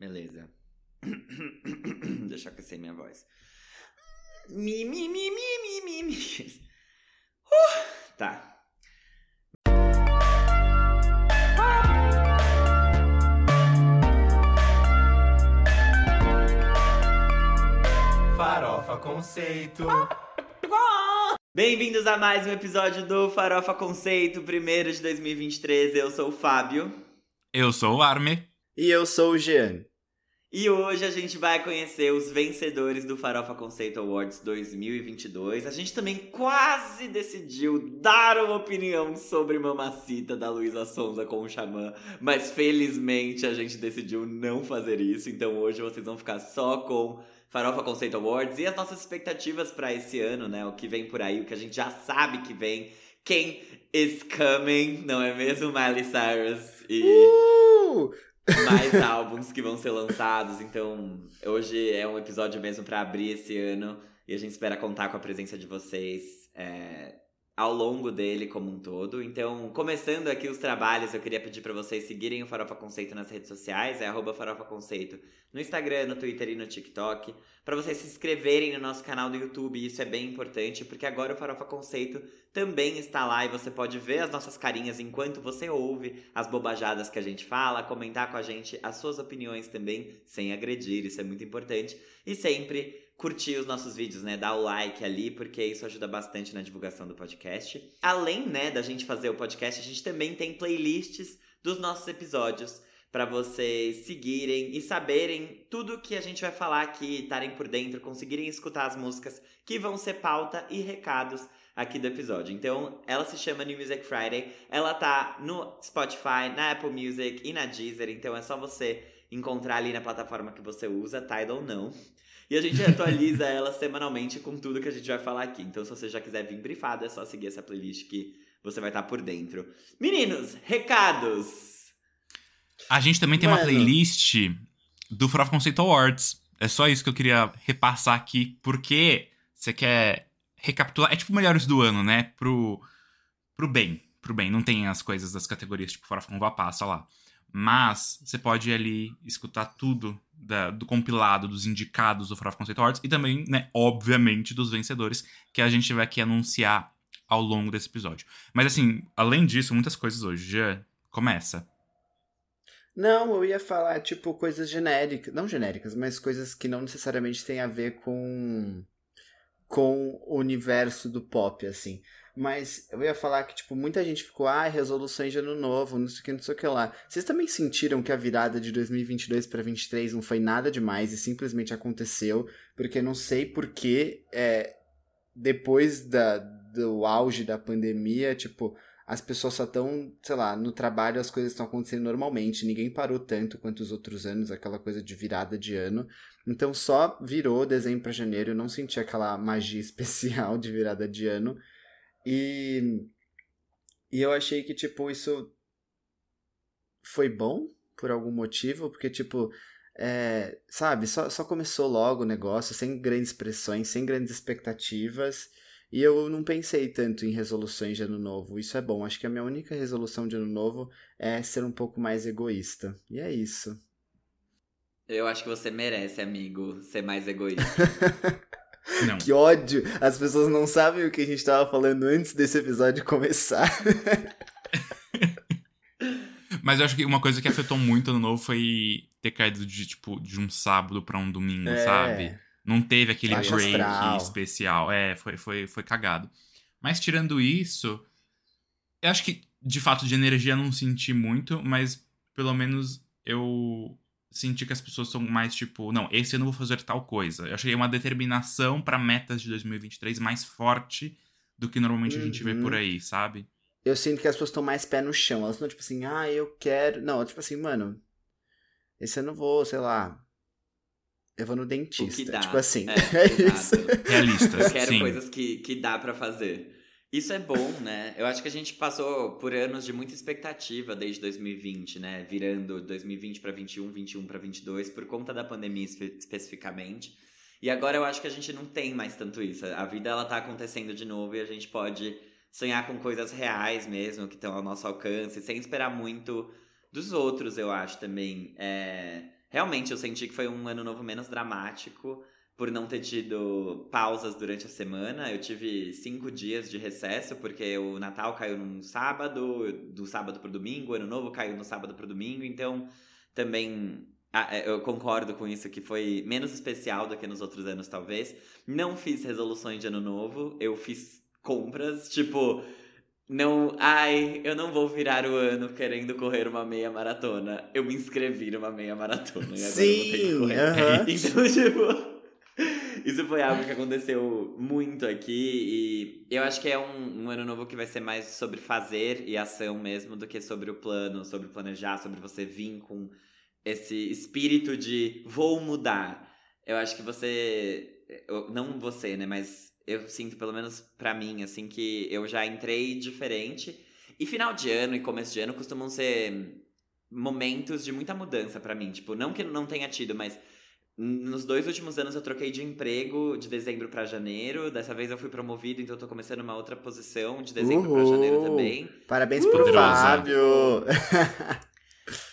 Beleza. Deixa eu aquecer minha voz. Mi, mi, mi, mi, mi, mi, mi. Uh, tá. Farofa Conceito. Bem-vindos a mais um episódio do Farofa Conceito, primeiro de 2023. Eu sou o Fábio. Eu sou o Arme. E eu sou o Jean. E hoje a gente vai conhecer os vencedores do Farofa Conceito Awards 2022. A gente também quase decidiu dar uma opinião sobre Mamacita da Luísa Sonza com o Xamã, mas felizmente a gente decidiu não fazer isso. Então hoje vocês vão ficar só com Farofa Conceito Awards e as nossas expectativas para esse ano, né? O que vem por aí, o que a gente já sabe que vem. Quem is coming, não é mesmo, Miley Cyrus? E Uh! Mais álbuns que vão ser lançados. Então, hoje é um episódio mesmo para abrir esse ano e a gente espera contar com a presença de vocês é, ao longo dele como um todo. Então, começando aqui os trabalhos, eu queria pedir para vocês seguirem o Farofa Conceito nas redes sociais, é arroba Farofa Conceito no Instagram, no Twitter e no TikTok, para vocês se inscreverem no nosso canal do YouTube, isso é bem importante, porque agora o Farofa Conceito também está lá e você pode ver as nossas carinhas enquanto você ouve as bobajadas que a gente fala, comentar com a gente as suas opiniões também, sem agredir, isso é muito importante. E sempre curtir os nossos vídeos, né? Dar o like ali, porque isso ajuda bastante na divulgação do podcast. Além, né, da gente fazer o podcast, a gente também tem playlists dos nossos episódios para vocês seguirem e saberem tudo que a gente vai falar aqui, estarem por dentro, conseguirem escutar as músicas que vão ser pauta e recados aqui do episódio. Então, ela se chama New Music Friday. Ela tá no Spotify, na Apple Music e na Deezer. Então, é só você encontrar ali na plataforma que você usa, Tidal ou não. E a gente atualiza ela semanalmente com tudo que a gente vai falar aqui. Então, se você já quiser vir brifado, é só seguir essa playlist que você vai estar por dentro. Meninos, recados! A gente também tem Mano. uma playlist do Farofa Conceito Awards. É só isso que eu queria repassar aqui, porque você quer recapitular. É tipo melhores do ano, né? Pro, pro bem. Pro bem. Não tem as coisas das categorias, tipo Farofa Conva passa lá. Mas você pode ali escutar tudo da- do compilado dos indicados do Farofa Conceito Awards e também, né, obviamente, dos vencedores que a gente vai aqui anunciar ao longo desse episódio. Mas assim, além disso, muitas coisas hoje. Já começa. Não, eu ia falar, tipo, coisas genéricas. Não genéricas, mas coisas que não necessariamente têm a ver com. com o universo do pop, assim. Mas eu ia falar que, tipo, muita gente ficou, ah, resoluções de ano novo, não sei o que, não sei o que lá. Vocês também sentiram que a virada de 2022 para 2023 não foi nada demais e simplesmente aconteceu? Porque não sei porque, é, depois da, do auge da pandemia, tipo, as pessoas só estão, sei lá, no trabalho as coisas estão acontecendo normalmente, ninguém parou tanto quanto os outros anos, aquela coisa de virada de ano. Então só virou dezembro para janeiro, eu não senti aquela magia especial de virada de ano. E e eu achei que tipo isso foi bom por algum motivo, porque tipo, é, sabe, só, só começou logo o negócio, sem grandes pressões, sem grandes expectativas. E eu não pensei tanto em resoluções de ano novo. Isso é bom. Acho que a minha única resolução de ano novo é ser um pouco mais egoísta. E é isso. Eu acho que você merece, amigo, ser mais egoísta. Não. Que ódio! As pessoas não sabem o que a gente tava falando antes desse episódio começar. Mas eu acho que uma coisa que afetou muito ano novo foi ter caído de, tipo, de um sábado pra um domingo, É. sabe? Não teve aquele break astral. especial. É, foi, foi, foi cagado. Mas tirando isso, eu acho que de fato de energia eu não senti muito, mas pelo menos eu senti que as pessoas são mais tipo, não, esse ano eu vou fazer tal coisa. Eu achei uma determinação pra metas de 2023 mais forte do que normalmente a gente vê Uhum. por aí, sabe? Eu sinto que as pessoas estão mais pé no chão. Elas estão tipo assim, ah, eu quero. Não, tipo assim, mano. Esse ano eu vou, sei lá. Eu vou no o dentista. que dá. Tipo assim. É, É, isso. Realistas, Eu quero sim. coisas que, que dá pra fazer. Isso é bom, né? Eu acho que a gente passou por anos de muita expectativa desde 2020, né? Virando 2020 pra 21, 21 pra 22, por conta da pandemia espe- especificamente. E agora eu acho que a gente não tem mais tanto isso. A vida ela tá acontecendo de novo e a gente pode sonhar com coisas reais mesmo, que estão ao nosso alcance, sem esperar muito dos outros, eu acho também. É, realmente eu senti que foi um ano novo menos dramático por não ter tido pausas durante a semana. Eu tive cinco dias de recesso, porque o Natal caiu num sábado, do sábado pro domingo, o Ano Novo caiu no sábado pro domingo, então também ah, eu concordo com isso, que foi menos especial do que nos outros anos, talvez. Não fiz resoluções de ano novo, eu fiz compras, tipo, não, ai, eu não vou virar o ano querendo correr uma meia maratona. Eu me inscrevi numa meia maratona. Sim, uh -huh. Então, tipo, isso foi algo que aconteceu muito aqui e eu acho que é um, um, ano novo que vai ser mais sobre fazer e ação mesmo do que sobre o plano, sobre planejar, sobre você vir com esse espírito de vou mudar. Eu acho que você, não você, né, mas eu sinto pelo menos para mim assim que eu já entrei diferente. E final de ano e começo de ano costumam ser momentos de muita mudança para mim, tipo, não que não tenha tido, mas nos dois últimos anos eu troquei de emprego de dezembro para janeiro. Dessa vez eu fui promovido, então eu tô começando uma outra posição de dezembro para janeiro também. Parabéns Uhul. pro Fábio!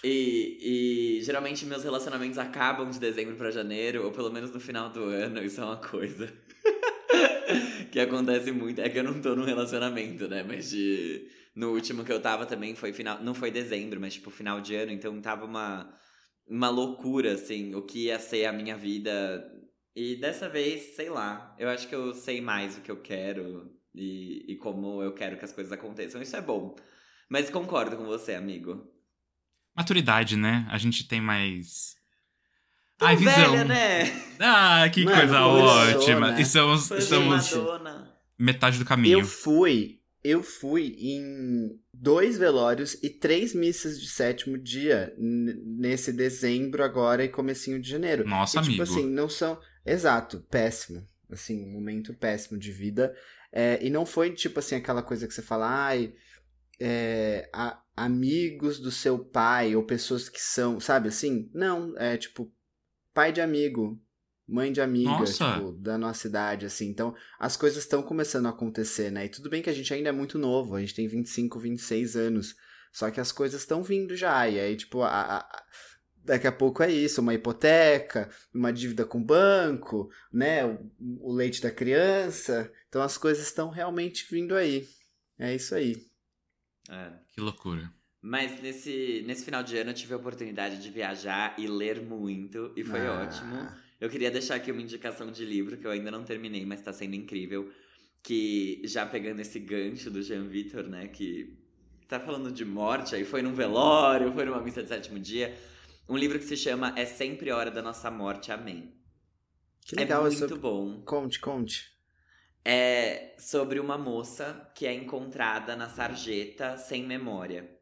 e, e geralmente meus relacionamentos acabam de dezembro para janeiro, ou pelo menos no final do ano. Isso é uma coisa que acontece muito. É que eu não tô num relacionamento, né? Mas de... no último que eu tava também foi final. Não foi dezembro, mas tipo final de ano, então tava uma uma loucura, assim, o que ia ser a minha vida. E dessa vez, sei lá, eu acho que eu sei mais o que eu quero e, e como eu quero que as coisas aconteçam. Isso é bom. Mas concordo com você, amigo. Maturidade, né? A gente tem mais. Tô Ai, visão. velha, né? Ah, que Mano, coisa ótima. E estamos, estamos metade do caminho. Eu fui, eu fui em dois velórios e três missas de sétimo dia nesse dezembro agora e comecinho de janeiro. Nossa, e, tipo amigo. assim, não são... Exato, péssimo. Assim, um momento péssimo de vida. É, e não foi, tipo assim, aquela coisa que você fala, ai... É, a, amigos do seu pai ou pessoas que são, sabe assim? Não, é tipo pai de amigo, mãe de amiga, tipo, da nossa idade, assim. Então, as coisas estão começando a acontecer, né? E tudo bem que a gente ainda é muito novo, a gente tem 25, 26 anos. Só que as coisas estão vindo já. E aí, tipo, a, a, daqui a pouco é isso, uma hipoteca, uma dívida com o banco, né? O, o leite da criança. Então as coisas estão realmente vindo aí. É isso aí. É. Que loucura. Mas nesse, nesse final de ano eu tive a oportunidade de viajar e ler muito, e foi ah. ótimo. Eu queria deixar aqui uma indicação de livro que eu ainda não terminei, mas tá sendo incrível. Que já pegando esse gancho do Jean Vitor, né? Que tá falando de morte, aí foi num velório, foi numa missa de sétimo dia. Um livro que se chama É Sempre Hora da Nossa Morte, Amém. Que legal, é muito bom. Conte, conte. É sobre uma moça que é encontrada na sarjeta sem memória.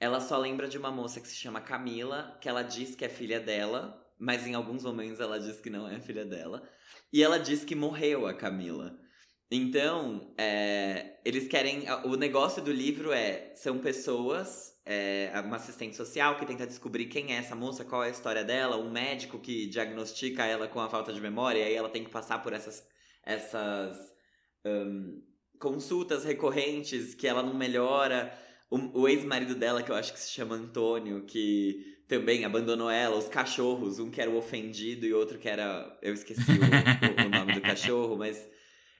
Ela só lembra de uma moça que se chama Camila, que ela diz que é filha dela, mas em alguns momentos ela diz que não é filha dela. E ela diz que morreu a Camila. Então, é, eles querem. O negócio do livro é: são pessoas, é, uma assistente social que tenta descobrir quem é essa moça, qual é a história dela, um médico que diagnostica ela com a falta de memória, e aí ela tem que passar por essas, essas um, consultas recorrentes que ela não melhora. O, o ex-marido dela, que eu acho que se chama Antônio, que também abandonou ela, os cachorros, um que era o ofendido e outro que era. Eu esqueci o, o, o nome do cachorro, mas.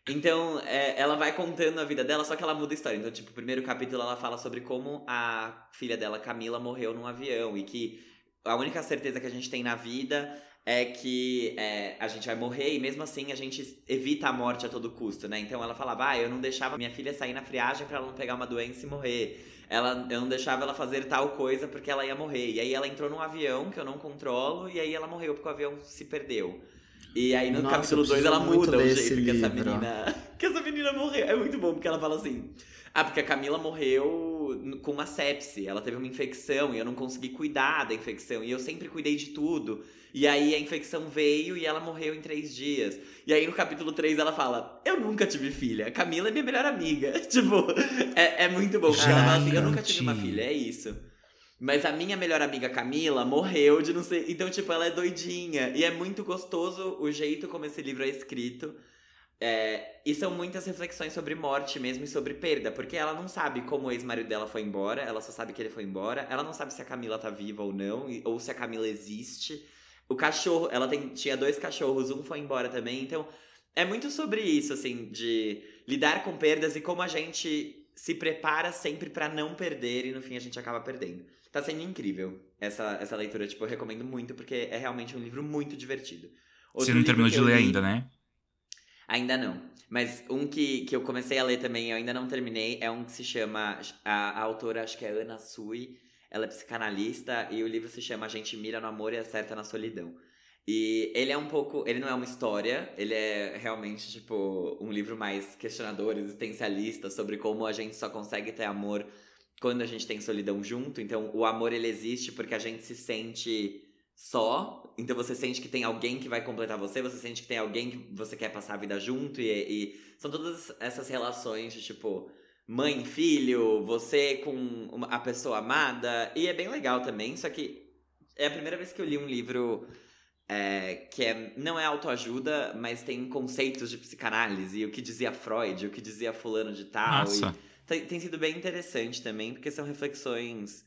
Então, é, ela vai contando a vida dela, só que ela muda a história. Então, tipo, o primeiro capítulo ela fala sobre como a filha dela, Camila, morreu num avião e que a única certeza que a gente tem na vida é que é, a gente vai morrer e mesmo assim a gente evita a morte a todo custo, né? Então ela falava, ah, eu não deixava minha filha sair na friagem para ela não pegar uma doença e morrer ela, eu não deixava ela fazer tal coisa porque ela ia morrer. E aí ela entrou num avião que eu não controlo e aí ela morreu porque o avião se perdeu. E aí no Nossa, capítulo 2 ela muda o jeito que essa menina. Que essa menina morreu. É muito bom, porque ela fala assim. Ah, porque a Camila morreu com uma sepse. Ela teve uma infecção e eu não consegui cuidar da infecção. E eu sempre cuidei de tudo. E aí a infecção veio e ela morreu em três dias. E aí no capítulo 3 ela fala: Eu nunca tive filha. Camila é minha melhor amiga. tipo, é, é muito bom. Porque ela fala assim: Eu nunca tive uma filha. É isso. Mas a minha melhor amiga Camila morreu de não sei. Então, tipo, ela é doidinha. E é muito gostoso o jeito como esse livro é escrito. É, e são muitas reflexões sobre morte mesmo e sobre perda, porque ela não sabe como o ex-marido dela foi embora, ela só sabe que ele foi embora, ela não sabe se a Camila tá viva ou não, ou se a Camila existe. O cachorro, ela tem, tinha dois cachorros, um foi embora também. Então, é muito sobre isso, assim, de lidar com perdas e como a gente se prepara sempre para não perder e no fim a gente acaba perdendo. Tá sendo incrível essa, essa leitura, tipo, eu recomendo muito porque é realmente um livro muito divertido. Outro Você não terminou de ler li... ainda, né? Ainda não. Mas um que, que eu comecei a ler também, eu ainda não terminei, é um que se chama. A, a autora, acho que é Ana Sui. Ela é psicanalista e o livro se chama A gente mira no amor e acerta na solidão. E ele é um pouco. Ele não é uma história, ele é realmente, tipo, um livro mais questionador, existencialista, sobre como a gente só consegue ter amor quando a gente tem solidão junto. Então, o amor ele existe porque a gente se sente só. Então você sente que tem alguém que vai completar você, você sente que tem alguém que você quer passar a vida junto. E, e são todas essas relações de tipo mãe, filho, você com uma, a pessoa amada. E é bem legal também, só que é a primeira vez que eu li um livro é, que é, não é autoajuda, mas tem conceitos de psicanálise. E o que dizia Freud, o que dizia fulano de tal. Nossa. Tem, tem sido bem interessante também, porque são reflexões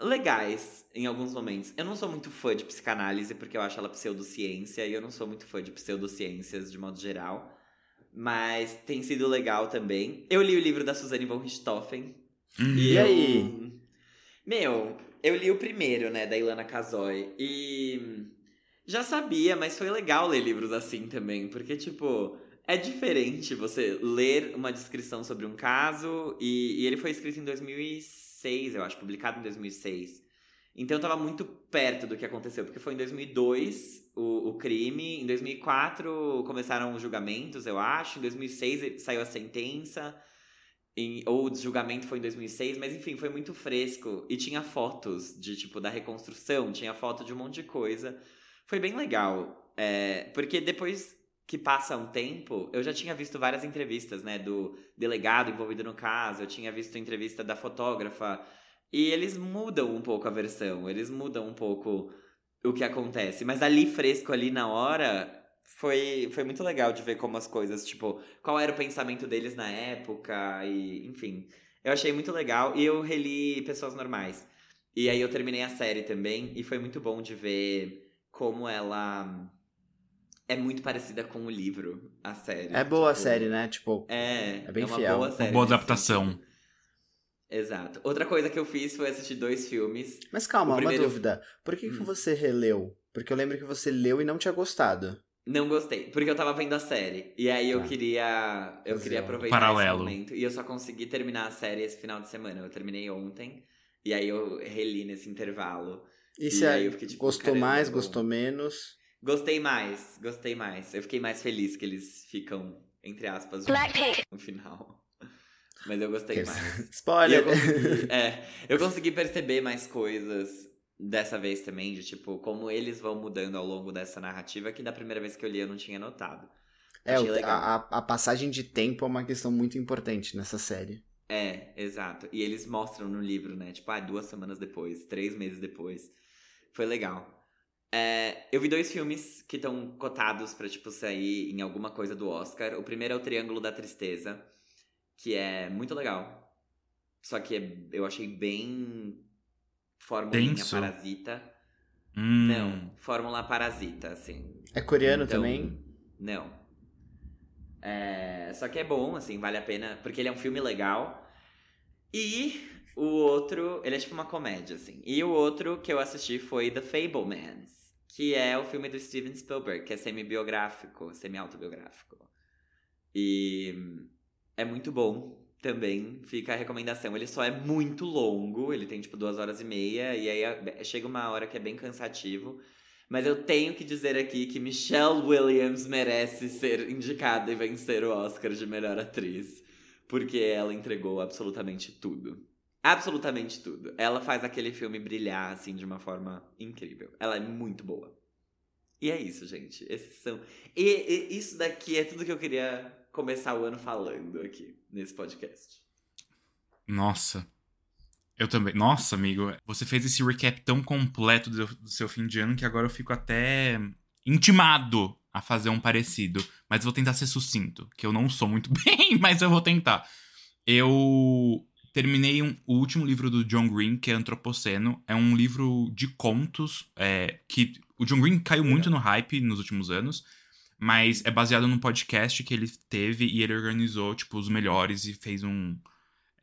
legais em alguns momentos. Eu não sou muito fã de psicanálise, porque eu acho ela pseudociência, e eu não sou muito fã de pseudociências de modo geral. Mas tem sido legal também. Eu li o livro da Suzane von Richthofen. Hum. E, e eu... aí? Meu, eu li o primeiro, né, da Ilana Kazoy. E já sabia, mas foi legal ler livros assim também, porque, tipo, é diferente você ler uma descrição sobre um caso, e, e ele foi escrito em 2006, eu acho, publicado em 2006. Então eu tava muito perto do que aconteceu, porque foi em 2002 o, o crime, em 2004 começaram os julgamentos, eu acho, em 2006 saiu a sentença, em, ou o julgamento foi em 2006, mas enfim, foi muito fresco. E tinha fotos de, tipo, da reconstrução, tinha foto de um monte de coisa. Foi bem legal, é, porque depois que passa um tempo, eu já tinha visto várias entrevistas, né, do delegado envolvido no caso, eu tinha visto entrevista da fotógrafa, e eles mudam um pouco a versão, eles mudam um pouco o que acontece. Mas ali fresco, ali na hora, foi, foi muito legal de ver como as coisas, tipo, qual era o pensamento deles na época, e enfim. Eu achei muito legal, e eu reli Pessoas Normais. E aí eu terminei a série também, e foi muito bom de ver como ela é muito parecida com o livro, a série. É boa tipo, a série, né? Tipo, é, é bem é uma fiel. Boa, série, uma boa adaptação. Exato. Outra coisa que eu fiz foi assistir dois filmes. Mas calma, primeiro... uma dúvida. Por que, hum. que você releu? Porque eu lembro que você leu e não tinha gostado. Não gostei, porque eu tava vendo a série. E aí eu tá. queria. Eu queria aproveitar Paralelo. esse momento. E eu só consegui terminar a série esse final de semana. Eu terminei ontem. E aí eu reli nesse intervalo. E, e aí eu fiquei tipo. Gostou mais, gostou menos? Gostei mais, gostei mais. Eu fiquei mais feliz que eles ficam, entre aspas, no final. Mas eu gostei mais. Spoiler! Eu consegui, é, eu consegui perceber mais coisas dessa vez também, de tipo, como eles vão mudando ao longo dessa narrativa, que da primeira vez que eu li eu não tinha notado. É, a, a passagem de tempo é uma questão muito importante nessa série. É, exato. E eles mostram no livro, né? Tipo, ah, duas semanas depois, três meses depois. Foi legal. É, eu vi dois filmes que estão cotados para tipo, sair em alguma coisa do Oscar. O primeiro é o Triângulo da Tristeza, que é muito legal. Só que é, eu achei bem Fórmula Parasita. Hum. Não, Fórmula Parasita, assim. É coreano então, também? Não. É, só que é bom, assim, vale a pena, porque ele é um filme legal. E o outro, ele é tipo uma comédia, assim. E o outro que eu assisti foi The Fablemans, que é o filme do Steven Spielberg, que é semi-biográfico, semi-autobiográfico. E é muito bom também, fica a recomendação. Ele só é muito longo, ele tem tipo duas horas e meia, e aí é, chega uma hora que é bem cansativo. Mas eu tenho que dizer aqui que Michelle Williams merece ser indicada e vencer o Oscar de melhor atriz. Porque ela entregou absolutamente tudo. Absolutamente tudo. Ela faz aquele filme brilhar, assim, de uma forma incrível. Ela é muito boa. E é isso, gente. Esses são. E, e, isso daqui é tudo que eu queria começar o ano falando aqui nesse podcast. Nossa. Eu também. Nossa, amigo. Você fez esse recap tão completo do, do seu fim de ano que agora eu fico até intimado a fazer um parecido. Mas vou tentar ser sucinto, que eu não sou muito bem, mas eu vou tentar. Eu terminei um, o último livro do John Green, que é Antropoceno. É um livro de contos é, que O John Green caiu muito no hype nos últimos anos, mas é baseado num podcast que ele teve e ele organizou, tipo, os melhores e fez um.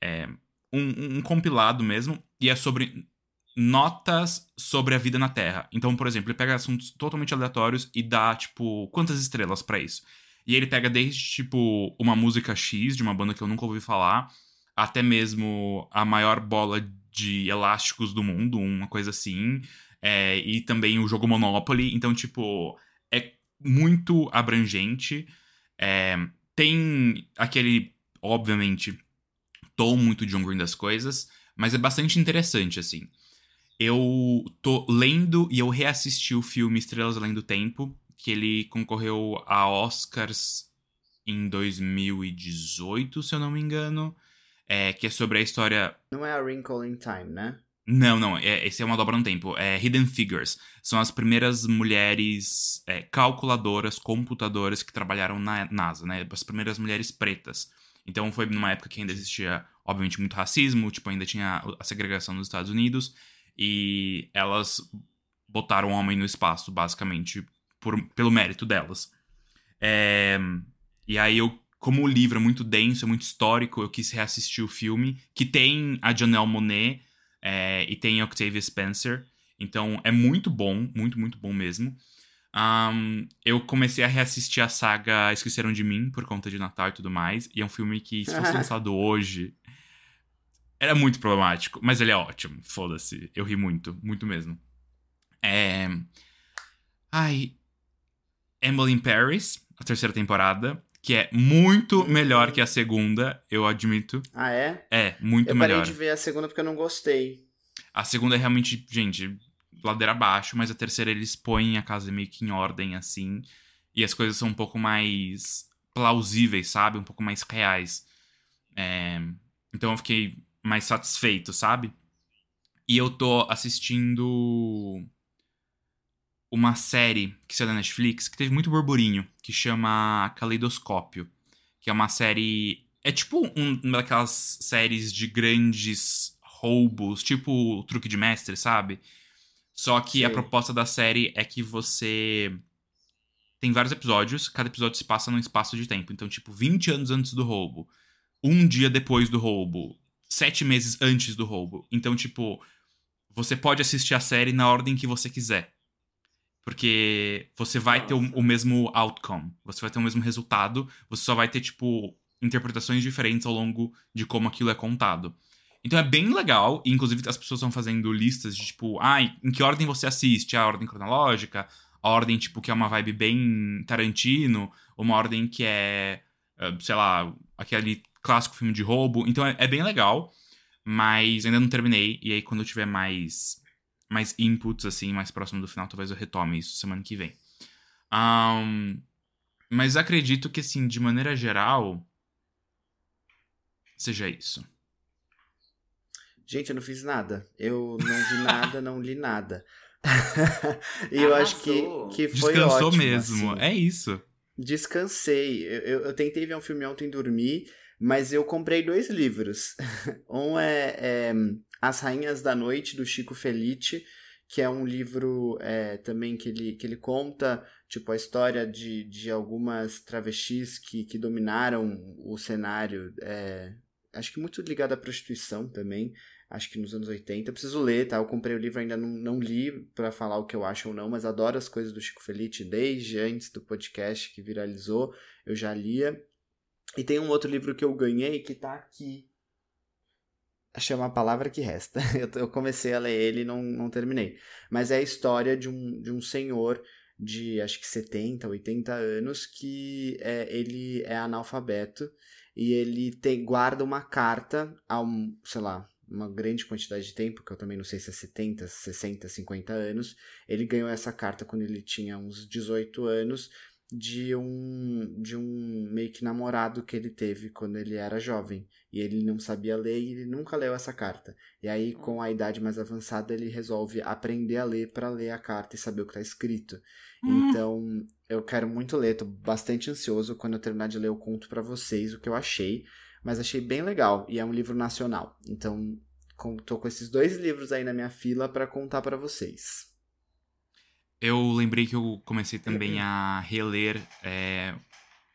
É, um, um compilado mesmo. E é sobre notas sobre a vida na Terra. Então, por exemplo, ele pega assuntos totalmente aleatórios e dá, tipo, quantas estrelas para isso. E ele pega desde, tipo, uma música X de uma banda que eu nunca ouvi falar, até mesmo a maior bola de elásticos do mundo, uma coisa assim. É, e também o jogo Monopoly. Então, tipo, é muito abrangente. É, tem aquele, obviamente, tom muito John Green das coisas, mas é bastante interessante, assim. Eu tô lendo e eu reassisti o filme Estrelas Além do Tempo, que ele concorreu a Oscars em 2018, se eu não me engano. É, que é sobre a história. Não é a Wrinkle in Time, né? Não, não. É, esse é uma dobra no tempo. É Hidden Figures. São as primeiras mulheres é, calculadoras, computadoras que trabalharam na NASA, né? As primeiras mulheres pretas. Então foi numa época que ainda existia, obviamente, muito racismo, tipo, ainda tinha a segregação nos Estados Unidos. E elas botaram o homem no espaço, basicamente, por, pelo mérito delas. É, e aí eu, como o livro é muito denso, é muito histórico, eu quis reassistir o filme, que tem a Janelle Monet é, e tem a Octavia Spencer. Então é muito bom, muito, muito bom mesmo. Um, eu comecei a reassistir a saga Esqueceram de Mim por conta de Natal e tudo mais. E é um filme que, se fosse lançado hoje, era muito problemático. Mas ele é ótimo, foda-se. Eu ri muito, muito mesmo. É. Ai, Emily in Paris, a terceira temporada, que é muito melhor que a segunda, eu admito. Ah, é? É, muito eu melhor. Eu parei de ver a segunda porque eu não gostei. A segunda é realmente, gente, ladeira abaixo, mas a terceira eles põem a casa meio que em ordem, assim, e as coisas são um pouco mais plausíveis, sabe? Um pouco mais reais. É... Então eu fiquei mais satisfeito, sabe? E eu tô assistindo uma série que saiu da Netflix que teve muito burburinho, que chama Caleidoscópio. Que é uma série. É tipo um, uma daquelas séries de grandes roubos, tipo Truque de Mestre, sabe? Só que Sim. a proposta da série é que você. Tem vários episódios, cada episódio se passa num espaço de tempo. Então, tipo, 20 anos antes do roubo, um dia depois do roubo, sete meses antes do roubo. Então, tipo, você pode assistir a série na ordem que você quiser. Porque você vai ter o, o, mesmo outcome, você vai ter o mesmo resultado, você só vai ter, tipo, interpretações diferentes ao longo de como aquilo é contado. Então é bem legal, e inclusive as pessoas estão fazendo listas de, tipo, ah, em que ordem você assiste? A ordem cronológica, a ordem, tipo, que é uma vibe bem Tarantino, uma ordem que é, eh, sei lá, aquele clássico filme de roubo. Então é, é bem legal, mas ainda não terminei, e aí quando eu tiver mais mais inputs, assim, mais próximo do final, talvez eu retome isso semana que vem. Um, mas acredito que, assim, de maneira geral, seja isso. Gente, eu não fiz nada. Eu não vi nada, não li nada. e eu acho que, que foi Descansou ótimo, mesmo, assim. é isso. Descansei. Eu, eu, eu, tentei ver um filme ontem dormir, mas eu comprei dois livros. um é, é as Rainhas da Noite, do Chico Felice, que é um livro é, também que ele, que ele conta tipo a história de, de algumas travestis que, que dominaram o cenário, é, acho que muito ligado à prostituição também, acho que nos anos 80. Eu preciso ler, tá? Eu comprei o livro, ainda não, não li para falar o que eu acho ou não, mas adoro as coisas do Chico Felice desde antes do podcast que viralizou, eu já lia. E tem um outro livro que eu ganhei que tá aqui, chama a palavra que resta. Eu comecei a ler ele e não, não terminei. Mas é a história de um, de um senhor de acho que 70, 80 anos que é, ele é analfabeto e ele tem, guarda uma carta a um, sei lá, uma grande quantidade de tempo, que eu também não sei se é 70, 60, 50 anos. Ele ganhou essa carta quando ele tinha uns 18 anos de um de um meio que namorado que ele teve quando ele era jovem. E ele não sabia ler e ele nunca leu essa carta. E aí com a idade mais avançada ele resolve aprender a ler para ler a carta e saber o que está escrito. Hum. então eu quero muito ler tô bastante ansioso. Quando eu terminar de ler eu conto para vocês o que eu achei. Mas achei bem legal e é um livro nacional. Então tô com esses dois livros aí na minha fila para contar para vocês Eu lembrei que eu comecei também a reler é,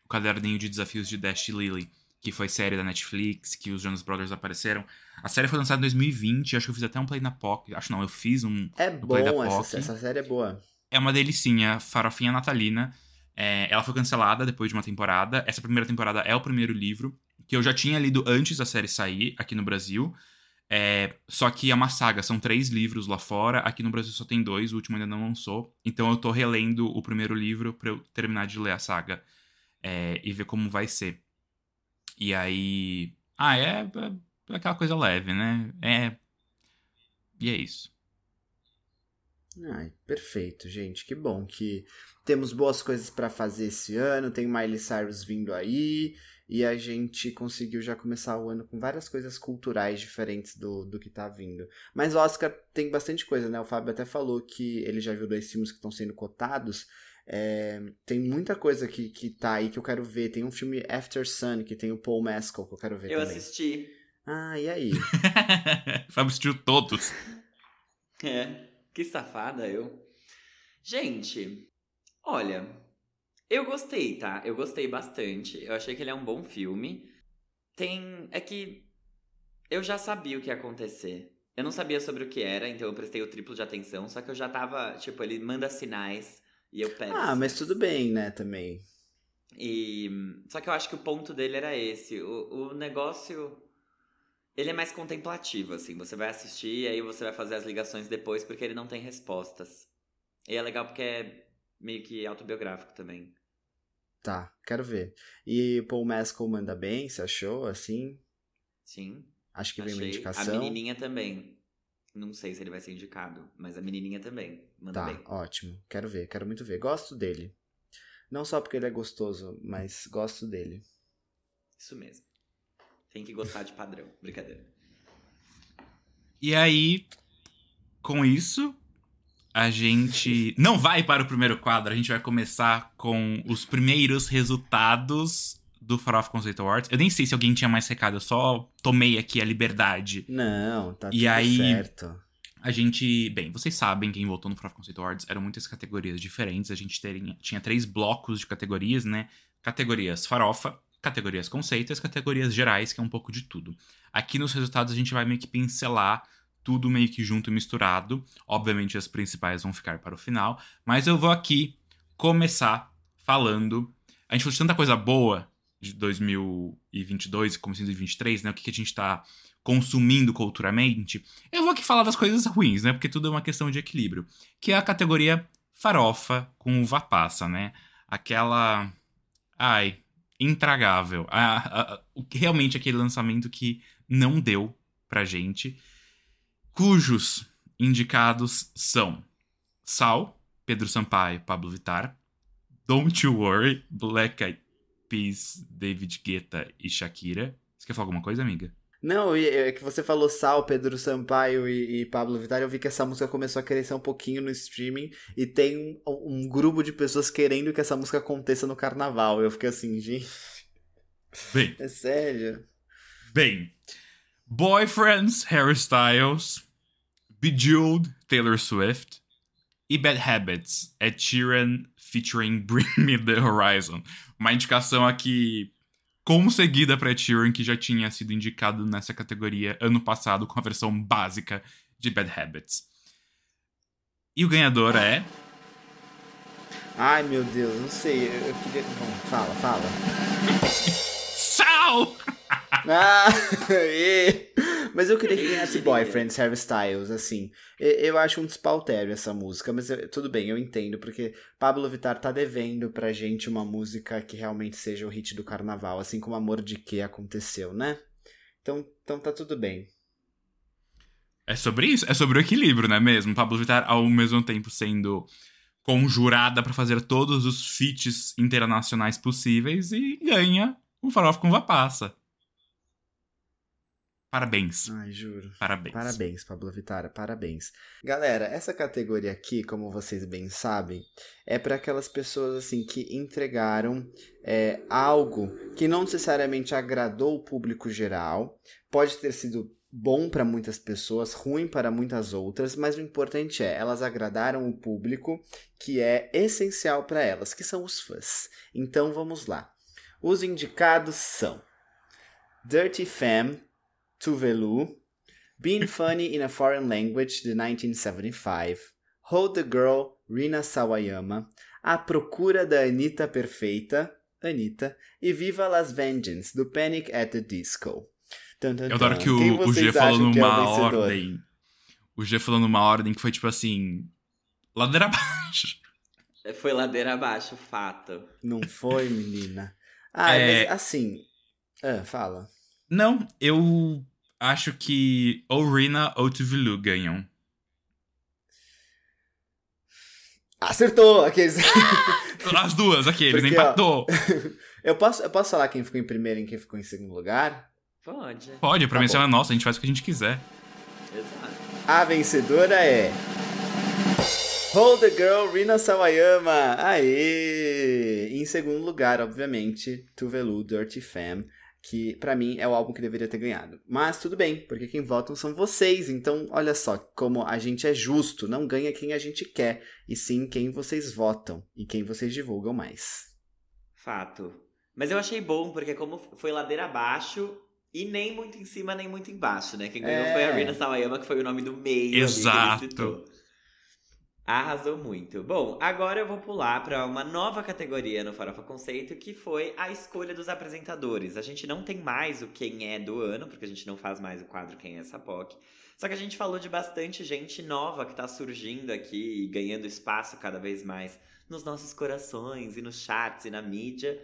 o caderninho de desafios de Dash Lily, que foi série da Netflix, que os Jonas Brothers apareceram. A série foi lançada em 2020, acho que eu fiz até um play na POC. Acho não, eu fiz um. É um play da bom, essa, POC. essa série é boa. É uma delicinha, farofinha natalina. É, ela foi cancelada depois de uma temporada. Essa primeira temporada é o primeiro livro, que eu já tinha lido antes da série sair aqui no Brasil. É, só que é uma saga, são três livros lá fora. Aqui no Brasil só tem dois, o último ainda não lançou. Então eu tô relendo o primeiro livro pra eu terminar de ler a saga é, e ver como vai ser. E aí. Ah, é, é aquela coisa leve, né? É. E é isso. Ai, perfeito, gente. Que bom que temos boas coisas pra fazer esse ano. Tem Miley Cyrus vindo aí. E a gente conseguiu já começar o ano com várias coisas culturais diferentes do, do que tá vindo. Mas o Oscar tem bastante coisa, né? O Fábio até falou que ele já viu dois filmes que estão sendo cotados. É, tem muita coisa que, que tá aí que eu quero ver. Tem um filme After Sun, que tem o Paul Mescal, que eu quero ver Eu também. assisti. Ah, e aí? Fábio assistiu todos. É, que safada eu. Gente, olha, eu gostei, tá? Eu gostei bastante. Eu achei que ele é um bom filme. Tem. É que eu já sabia o que ia acontecer. Eu não sabia sobre o que era, então eu prestei o triplo de atenção, só que eu já tava, tipo, ele manda sinais e eu pego. Ah, mas tudo bem, né, também. E. Só que eu acho que o ponto dele era esse. O, o negócio. Ele é mais contemplativo, assim. Você vai assistir e aí você vai fazer as ligações depois, porque ele não tem respostas. E é legal porque é meio que autobiográfico também. Tá, quero ver. E Paul Mescal manda bem, você achou, assim? Sim. Acho que vem uma achei. indicação. A menininha também. Não sei se ele vai ser indicado, mas a menininha também. Manda Tá, bem. ótimo. Quero ver, quero muito ver. Gosto dele. Não só porque ele é gostoso, mas gosto dele. Isso mesmo. Tem que gostar de padrão. Brincadeira. E aí, com isso, a gente não vai para o primeiro quadro, a gente vai começar com os primeiros resultados do Farofa Conceito Awards. Eu nem sei se alguém tinha mais recado, eu só tomei aqui a liberdade. Não, tá E tudo aí- certo. A gente, bem, vocês sabem, quem votou no Farofa Conceito Awards eram muitas categorias diferentes. A gente teria, tinha três blocos de categorias, né? Categorias farofa, categorias conceito e as categorias gerais, que é um pouco de tudo. Aqui nos resultados a gente vai meio que pincelar tudo meio que junto e misturado. Obviamente as principais vão ficar para o final, mas eu vou aqui começar falando. A gente falou de tanta coisa boa de 2022 e começo de 2023, né? O que, que a gente tá consumindo culturalmente. Eu vou aqui falar das coisas ruins, né? Porque tudo é uma questão de equilíbrio. Que é a categoria farofa com uva passa, né? Aquela. Ai, intragável. A- a- a- realmente aquele lançamento que não deu pra gente. Cujos indicados são Sal, Pedro Sampaio, Pablo Vittar, Don't You Worry, Black Eyed Peas, David Guetta e Shakira. Você quer falar alguma coisa, amiga? Não, é que você falou Sal, Pedro Sampaio e, e Pablo Vittar, eu vi que essa música começou a crescer um pouquinho no streaming e tem um, um grupo de pessoas querendo que essa música aconteça no carnaval. Eu fiquei assim, gente, Bem, é sério. Bem, Boyfriends, Harry Styles, Bejeweled, Taylor Swift e Bad Habits, Ed Sheeran featuring Bring Me The Horizon. Uma indicação aqui conseguida para Ed Sheeran, que já tinha sido indicado nessa categoria ano passado com a versão básica de Bad Habits. E o ganhador é... Ai, meu Deus, não sei, eu, queria... Bom, fala, fala. Sal! Ah, ê. mas eu queria que ganhasse Boyfriends, Harry Styles, assim. E- Eu acho um despautério essa música, mas eu- tudo bem, eu entendo, porque Pablo Vittar tá devendo pra gente uma música que realmente seja o hit do carnaval, assim como Amor de Que aconteceu, né? Então, então tá tudo bem. É sobre isso, é sobre o equilíbrio, não é mesmo? Pablo Vittar, ao mesmo tempo, sendo conjurada pra fazer todos os feats internacionais possíveis e ganha um farofa com uva passa. Parabéns. Ai, juro. Parabéns. Parabéns, Pablo Vittar, parabéns. Galera, essa categoria aqui, como vocês bem sabem, é para aquelas pessoas assim que entregaram é, algo que não necessariamente agradou o público geral, pode ter sido bom para muitas pessoas, ruim para muitas outras, mas o importante é, elas agradaram o público, que é essencial para elas, que são os fãs. Então vamos lá. Os indicados são Dirty Femme, Tuvalu, Being Funny in a Foreign Language, de 1975, Hold the Girl, Rina Sawayama, A Procura da Anitta Perfeita, Anitta, e Viva Las Vengeance, do Panic at the Disco. Tum, tum, Eu adoro que o, o G acham que é o ordem. O G falou numa ordem que foi tipo assim. Ladeira abaixo. Foi ladeira abaixo, fato. Não foi, menina? Ah, É. mas assim. Ah, fala. Não, eu acho que ou Rina ou Tuvalu ganham. Acertou! Aqueles... As duas, aqueles, Porque, empatou. eu, posso, eu posso falar quem ficou em primeiro e quem ficou em segundo lugar? Pode. Pode, a Tá premiação bom. é nossa, a gente faz o que a gente quiser. Exato. A vencedora é. Hold the Girl, Rina Sawayama! Aê! Em segundo lugar, obviamente, Tuvalu, Dirty Fam, que pra mim é o álbum que deveria ter ganhado. Mas tudo bem, porque quem votam são vocês, então olha só como a gente é justo, não ganha quem a gente quer, e sim quem vocês votam e quem vocês divulgam mais. Fato. Mas eu achei bom, porque como foi ladeira abaixo e nem muito em cima, nem muito embaixo, né? Quem ganhou É. foi a Rina Sawayama, que foi o nome do meio Exato. Arrasou muito. Bom, agora eu vou pular para uma nova categoria no Farofa Conceito, que foi a escolha dos apresentadores. A gente não tem mais o Quem é do ano, porque a gente não faz mais o quadro Quem é essa POC. Só que a gente falou de bastante gente nova que tá surgindo aqui e ganhando espaço cada vez mais nos nossos corações e nos chats e na mídia.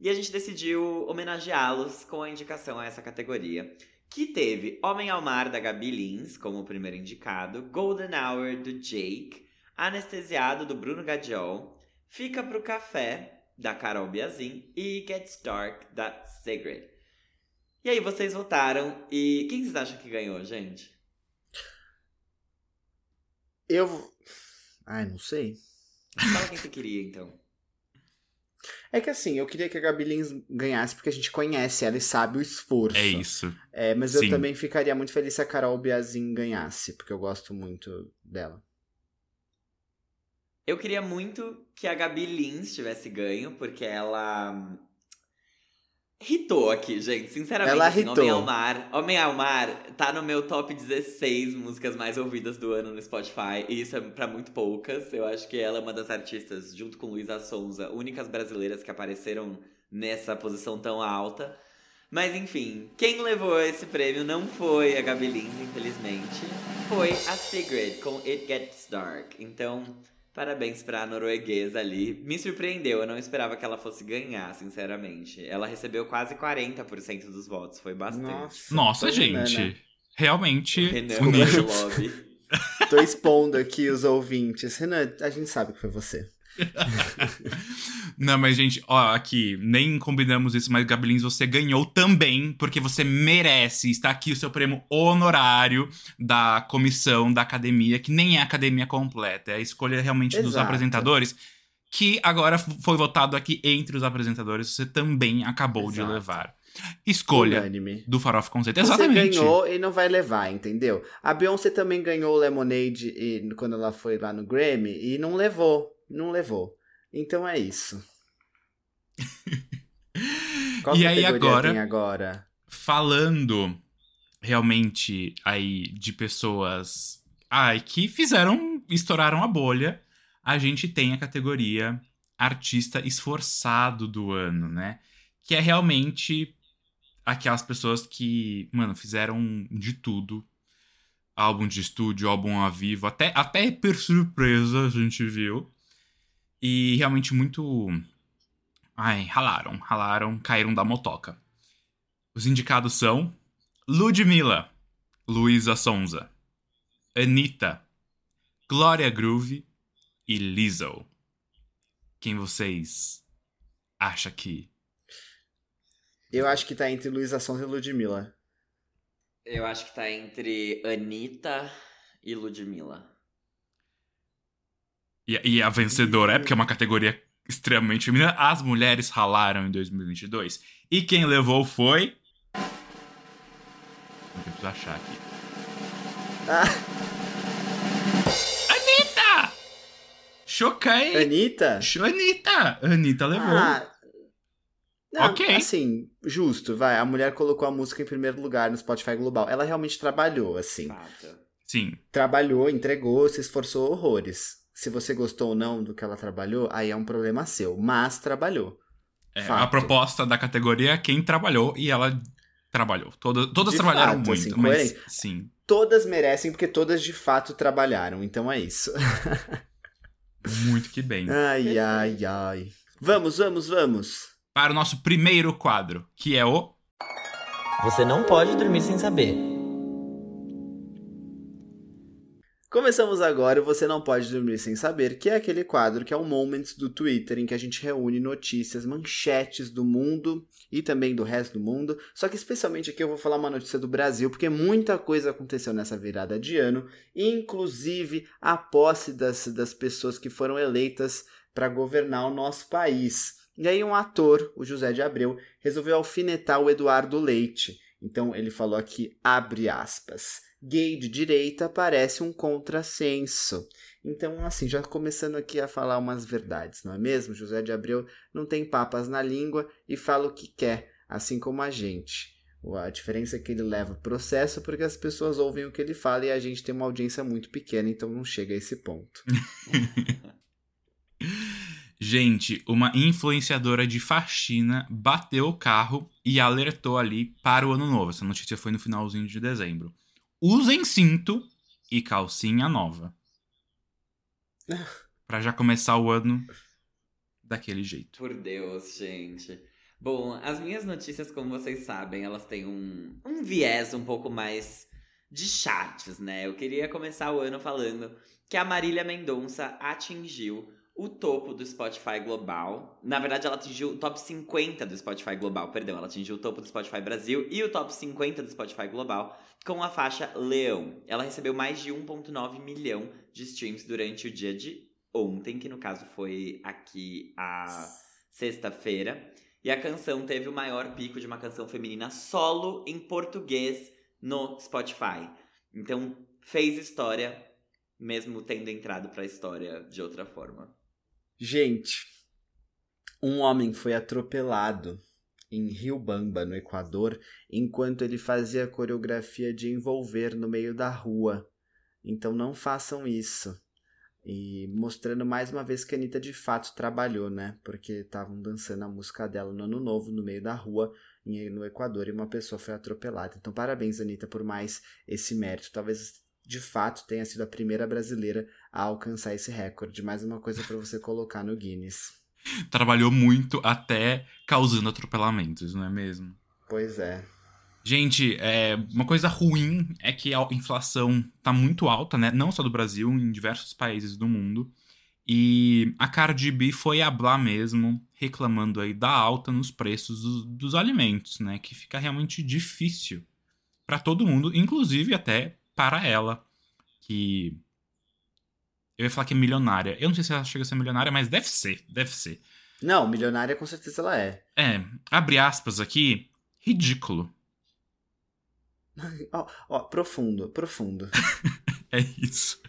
E a gente decidiu homenageá-los com a indicação a essa categoria. Que teve Homem ao Mar da Gabi Lins como o primeiro indicado, Golden Hour do Jake, Anestesiado do Bruno Gadiol, Fica pro Café da Carol Biazin e Gets Dark da Sigrid. E aí vocês votaram e quem vocês acham que ganhou, gente? Eu. Ai, não sei. Fala quem você queria então. É que assim, eu queria que a Gabi Lins ganhasse porque a gente conhece ela e sabe o esforço. É isso. É, mas eu Sim. também ficaria muito feliz se a Carol Biazin ganhasse, porque eu gosto muito dela. Eu queria muito que a Gabi Lins tivesse ganho, porque ela hum, hitou aqui, gente. Sinceramente, Ela assim. Homem ao Mar. Homem ao Mar tá no meu top 16 músicas mais ouvidas do ano no Spotify. E isso é pra muito poucas. Eu acho que ela é uma das artistas, junto com Luísa Sonza, únicas brasileiras que apareceram nessa posição tão alta. Mas enfim, quem levou esse prêmio não foi a Gabi Lins, infelizmente. Foi a Sigrid com It Gets Dark. Então, Parabéns pra norueguesa ali. Me surpreendeu, eu não esperava que ela fosse ganhar, sinceramente. Ela recebeu quase 40% dos votos, foi bastante. Nossa, é, gente. né? Realmente, Renan o nicho. Love. Tô expondo aqui os ouvintes. Renan, a gente sabe que foi você. Não, mas, gente, ó, aqui, nem combinamos isso, mas, Gabilins, você ganhou também, porque você merece. Está aqui o seu prêmio honorário da comissão da academia, que nem é a academia completa, é a escolha realmente dos Exato. apresentadores, que agora foi votado aqui entre os apresentadores, você também acabou de Exato. levar. Escolha Unânime. do Farofa Conceito. Você Exatamente. ganhou e não vai levar, entendeu? A Beyoncé também ganhou o Lemonade e- quando ela foi lá no Grammy e não levou. Não levou. Então é isso. Qual E aí categoria agora- agora? falando realmente aí de pessoas ai, que fizeram, estouraram a bolha, a gente tem a categoria artista esforçado do ano, né? Que é realmente aquelas pessoas que, mano, fizeram de tudo. Álbum de estúdio, álbum ao vivo, até, até por surpresa a gente viu. E realmente muito. Ai, ralaram, ralaram, caíram da motoca. Os indicados são Ludmilla, Luísa Sonza, Anitta, Glória Groove e Lizzo. Quem vocês acham que. Eu acho que tá entre Luísa Sonza e Ludmilla. Eu acho que tá entre Anitta e Ludmilla. E, e a vencedora é porque é uma categoria extremamente feminina. As mulheres ralaram em 2022. E quem levou foi. preciso achar aqui. Ah, Anitta! Choquei! Anitta? Anitta! Anitta levou. Ah, não, Ok. Assim, justo, vai. A mulher colocou a música em primeiro lugar no Spotify Global. Ela realmente trabalhou, assim. Fato. Sim. Trabalhou, entregou, se esforçou horrores. Se você gostou ou não do que ela trabalhou, aí é um problema seu. Mas trabalhou. É, a proposta da categoria é quem trabalhou e ela trabalhou. Toda, todas De trabalharam fato, muito, assim, mas coerente. sim. Todas merecem, porque todas de fato trabalharam. Então é isso. Muito que bem. Ai, ai, ai. Vamos, vamos, vamos. Para o nosso primeiro quadro, que é o. Você não pode dormir sem saber. Começamos agora o Você Não Pode Dormir Sem Saber, que é aquele quadro que é o Moments do Twitter, em que a gente reúne notícias, manchetes do mundo e também do resto do mundo. Só que especialmente aqui eu vou falar uma notícia do Brasil, porque muita coisa aconteceu nessa virada de ano, inclusive a posse das, das pessoas que foram eleitas para governar o nosso país. E aí um ator, o José de Abreu, resolveu alfinetar o Eduardo Leite. Então ele falou aqui, abre aspas gay de direita parece um contrassenso. Então, assim, já começando aqui a falar umas verdades, não é mesmo? José de Abreu não tem papas na língua e fala o que quer, assim como a gente. A diferença é que ele leva processo porque as pessoas ouvem o que ele fala e a gente tem uma audiência muito pequena, então não chega a esse ponto. Gente, uma influenciadora de faxina bateu o carro e alertou ali para o ano novo. Essa notícia foi no finalzinho de dezembro. Usem cinto e calcinha nova. Pra já começar o ano daquele jeito. Por Deus, gente. Bom, as minhas notícias, como vocês sabem, elas têm um, um viés um pouco mais de charts, né? Eu queria começar o ano falando que a Marília Mendonça atingiu o topo do Spotify Global. Na verdade, ela atingiu o top 50 do Spotify Global, perdão. Ela atingiu o topo do Spotify Brasil e o top 50 do Spotify Global com a faixa Leão. Ela recebeu mais de 1,9 milhão de streams durante o dia de ontem, que no caso foi aqui a sexta-feira. E a canção teve o maior pico de uma canção feminina solo em português no Spotify. Então, fez história, mesmo tendo entrado pra história de outra forma. Gente, um homem foi atropelado em Riobamba, no Equador, enquanto ele fazia a coreografia de envolver no meio da rua. Então não façam isso. E mostrando mais uma vez que a Anitta de fato trabalhou, né? Porque estavam dançando a música dela no Ano Novo, no meio da rua, no Equador, e uma pessoa foi atropelada. Então parabéns, Anitta, por mais esse mérito. Talvez de fato tenha sido a primeira brasileira a alcançar esse recorde. Mais uma coisa para você colocar no Guinness. Trabalhou muito até causando atropelamentos, não é mesmo? Pois é. Gente, é, uma coisa ruim é que a inflação tá muito alta, né? Não só do Brasil, em diversos países do mundo. E a Cardi B foi hablar mesmo, reclamando aí da alta nos preços dos, dos alimentos, né? Que fica realmente difícil para todo mundo, inclusive até para ela, que eu ia falar que é milionária. Eu não sei se ela chega a ser milionária, mas deve ser, deve ser. Não, milionária com certeza ela é. É, abre aspas aqui, ridículo. Ó, ó, profundo, profundo. É isso.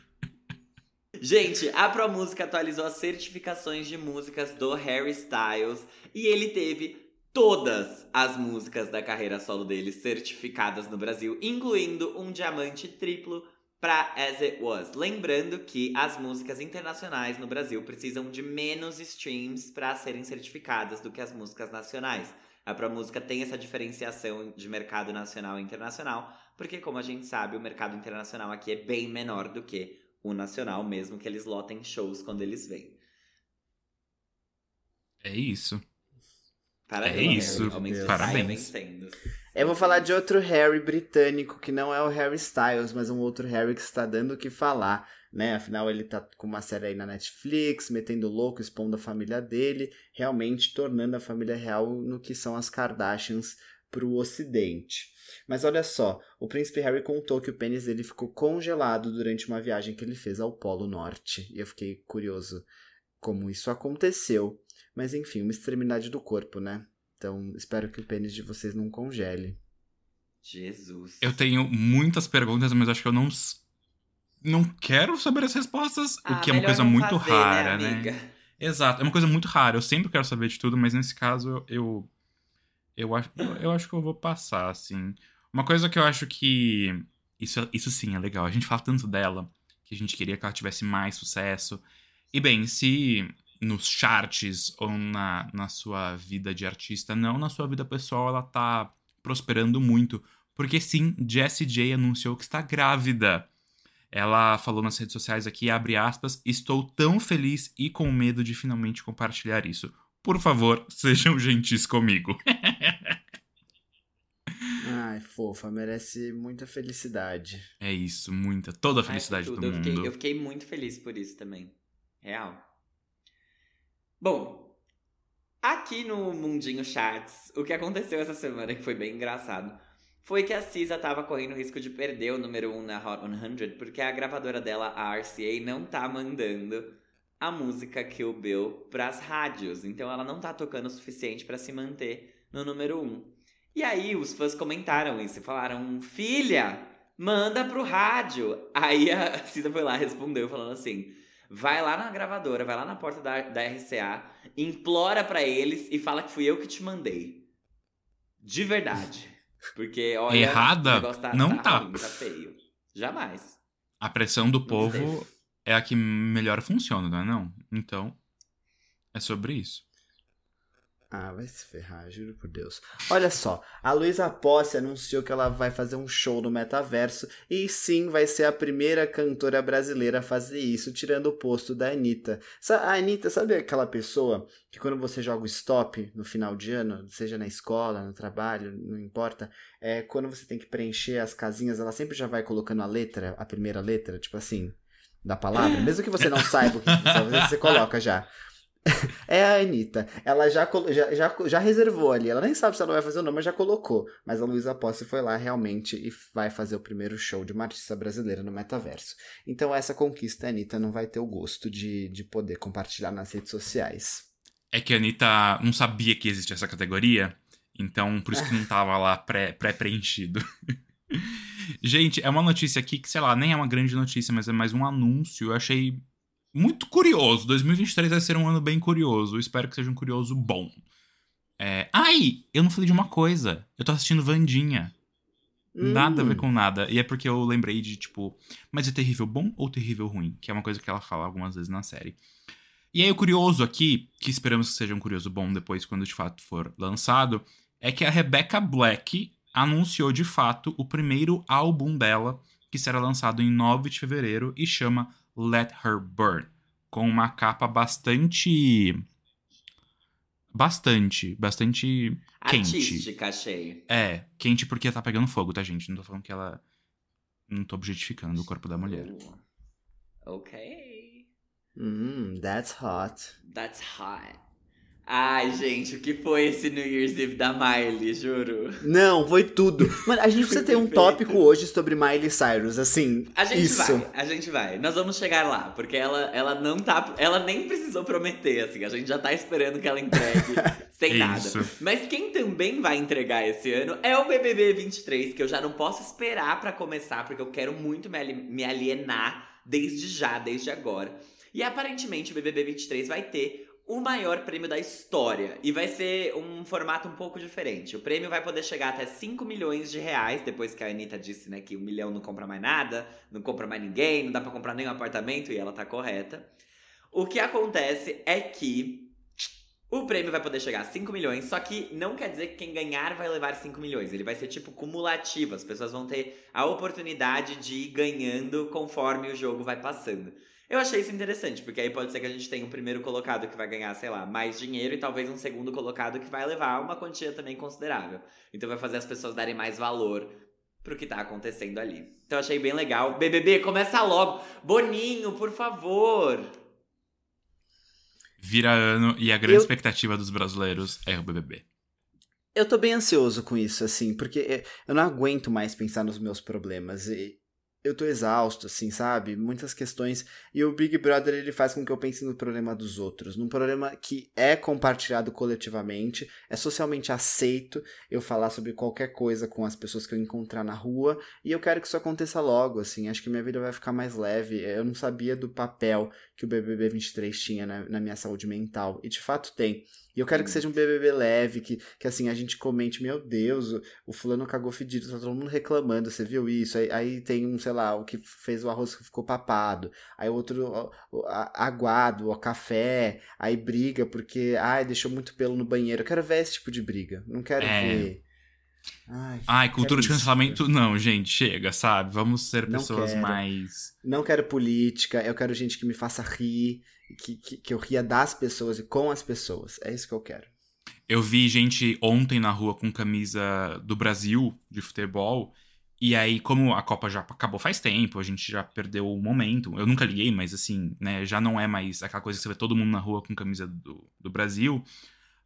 Gente, a ProMusica atualizou as certificações de músicas do Harry Styles e ele teve todas as músicas da carreira solo dele certificadas no Brasil, incluindo um diamante triplo para As It Was. Lembrando que as músicas internacionais no Brasil precisam de menos streams para serem certificadas do que as músicas nacionais. A ProMúsica tem essa diferenciação de mercado nacional e internacional, porque como a gente sabe, o mercado internacional aqui é bem menor do que o nacional, mesmo que eles lotem shows quando eles vêm. É isso. Parabéns, É isso. Harry. Parabéns. Eu vou falar de outro Harry britânico, que não é o Harry Styles, mas um outro Harry que está dando o que falar, né? Afinal, ele tá com uma série aí na Netflix, metendo louco, expondo a família dele, realmente tornando a família real no que são as Kardashians pro ocidente. Mas olha só, o príncipe Harry contou que o pênis dele ficou congelado durante uma viagem que ele fez ao Polo Norte. E eu fiquei curioso como isso aconteceu. Mas enfim, uma extremidade do corpo, né? Então, espero que o pênis de vocês não congele. Jesus. Eu tenho muitas perguntas, mas acho que eu não. Não quero saber as respostas, o Ah, que é uma coisa muito fazer, rara, né? né? Exato, é uma coisa muito rara. Eu sempre quero saber de tudo, mas nesse caso eu. Eu acho, eu acho que eu vou passar, assim. Uma coisa que eu acho que. Isso, isso sim é legal. A gente fala tanto dela que a gente queria que ela tivesse mais sucesso. E bem, se nos charts ou na, na sua vida de artista, não na sua vida pessoal, ela tá prosperando muito. Porque sim, Jessie J anunciou que está grávida. Ela falou nas redes sociais aqui, abre aspas, estou tão feliz e com medo de finalmente compartilhar isso. Por favor, sejam gentis comigo. Ai, fofa, merece muita felicidade. É isso, muita, toda a Ai, felicidade foi do tudo. eu fiquei, mundo. eu fiquei muito feliz por isso também. Real. Bom, aqui no Mundinho Charts, o que aconteceu essa semana, que foi bem engraçado, foi que a Cisa tava correndo risco de perder o número 1 um na Hot 100, porque a gravadora dela, a RCA, não tá mandando a música Kill Bill pras rádios. Então ela não tá tocando o suficiente pra se manter no número 1. Um. E aí os fãs comentaram isso e falaram: Filha, manda pro rádio. Aí a Cisa foi lá respondeu falando assim: vai lá na gravadora, vai lá na porta da, da RCA, implora pra eles e fala que fui eu que te mandei. De verdade. Porque, olha. Errada? tá, Não tá. tá. ruim, tá feio. Jamais. A pressão do Não povo esteve. é a que melhor funciona, não é não? Então, é sobre isso. Ah, vai se ferrar, juro por Deus. Olha só, a Luísa Posse anunciou que ela vai fazer um show no metaverso e sim vai ser a primeira cantora brasileira a fazer isso, tirando o posto da Anitta. A Anitta, sabe aquela pessoa que quando você joga o stop no final de ano, seja na escola, no trabalho, não importa, é quando você tem que preencher as casinhas, ela sempre já vai colocando a letra, a primeira letra, tipo assim, da palavra, mesmo que você não saiba o que você, você coloca já. É a Anitta. Ela já, já, já, já reservou ali. Ela nem sabe se ela vai fazer ou não, mas já colocou. Mas a Luísa Posse foi lá realmente e vai fazer o primeiro show de uma artista brasileira no metaverso. Então essa conquista, a Anitta não vai ter o gosto de, de poder compartilhar nas redes sociais. É que a Anitta não sabia que existia essa categoria, então por isso que não tava lá pré- pré-preenchido. Gente, é uma notícia aqui que, sei lá, nem é uma grande notícia, mas é mais um anúncio. Eu achei muito curioso. 2023 vai ser um ano bem curioso. Eu espero que seja um curioso bom. É... Ai, eu não falei de uma coisa. Eu tô assistindo Vandinha. Nada a ver Hum. com nada. E é porque eu lembrei de, tipo, mas é terrível bom ou terrível ruim? Que é uma coisa que ela fala algumas vezes na série. E aí o curioso aqui, que esperamos que seja um curioso bom depois quando de fato for lançado, é que a Rebecca Black anunciou de fato o primeiro álbum dela, que será lançado em 9 de fevereiro e chama Let Her Burn, com uma capa bastante bastante, bastante Quente. Artística, achei. é, quente porque tá pegando fogo, tá, gente? Não tô falando que ela. Não tô objetificando o corpo da mulher. Uh, Ok. Hum, that's hot. That's hot. Ai, gente, o que foi esse New Year's Eve da Miley, juro? Não, foi tudo. Mano, a gente precisa ter um tópico hoje sobre Miley Cyrus, assim. A gente isso. vai, a gente vai. Nós vamos chegar lá, porque ela, ela não tá. Ela nem precisou prometer, assim. A gente já tá esperando que ela entregue sem nada. Isso. Mas quem também vai entregar esse ano é o BBB 23, que eu já não posso esperar pra começar, porque eu quero muito me alienar desde já, desde agora. E aparentemente o BBB 23 vai ter o maior prêmio da história. E vai ser um formato um pouco diferente. O prêmio vai poder chegar até 5 milhões de reais, depois que a Anitta disse, né, que um milhão não compra mais nada, não compra mais ninguém, não dá pra comprar nenhum apartamento, e ela tá correta. O que acontece é que o prêmio vai poder chegar a 5 milhões, só que não quer dizer que quem ganhar vai levar 5 milhões. Ele vai ser tipo cumulativo. As pessoas vão ter a oportunidade de ir ganhando conforme o jogo vai passando. Eu achei isso interessante, porque aí pode ser que a gente tenha um primeiro colocado que vai ganhar, sei lá, mais dinheiro e talvez um segundo colocado que vai levar uma quantia também considerável. Então vai fazer as pessoas darem mais valor pro que tá acontecendo ali. Então eu achei bem legal. BBB, começa logo. Boninho, por favor. Vira ano e a grande Eu- expectativa dos brasileiros é o BBB. Eu tô bem ansioso com isso, assim, porque é, eu não aguento mais pensar nos meus problemas. E eu tô exausto, assim, sabe? Muitas questões. E o Big Brother, ele faz com que eu pense no problema dos outros. Num problema que é compartilhado coletivamente, é socialmente aceito eu falar sobre qualquer coisa com as pessoas que eu encontrar na rua. E eu quero que isso aconteça logo, assim. Acho que minha vida vai ficar mais leve. Eu não sabia do papel que o BBB 23 tinha na, na minha saúde mental. E de fato tem. E eu quero que seja um BBB leve, que, que assim, a gente comente, meu Deus, o, o fulano cagou fedido, tá todo mundo reclamando, você viu isso? Aí, aí tem um, sei lá, o que fez o arroz que ficou papado, aí outro a, aguado, o café, aí briga porque, ai, deixou muito pelo no banheiro. Eu quero ver esse tipo de briga, não quero é... ver... Ai, Ai cultura de cancelamento, isso. não, gente, chega, sabe? Vamos ser pessoas mais. Não quero política, eu quero gente que me faça rir, que, que, que eu ria das pessoas e com as pessoas. É isso que eu quero. Eu vi gente ontem na rua com camisa do Brasil de futebol. E aí, como a Copa já acabou faz tempo, a gente já perdeu o momento. Eu nunca liguei, mas assim, né, já não é mais aquela coisa que você vê todo mundo na rua com camisa do, do Brasil.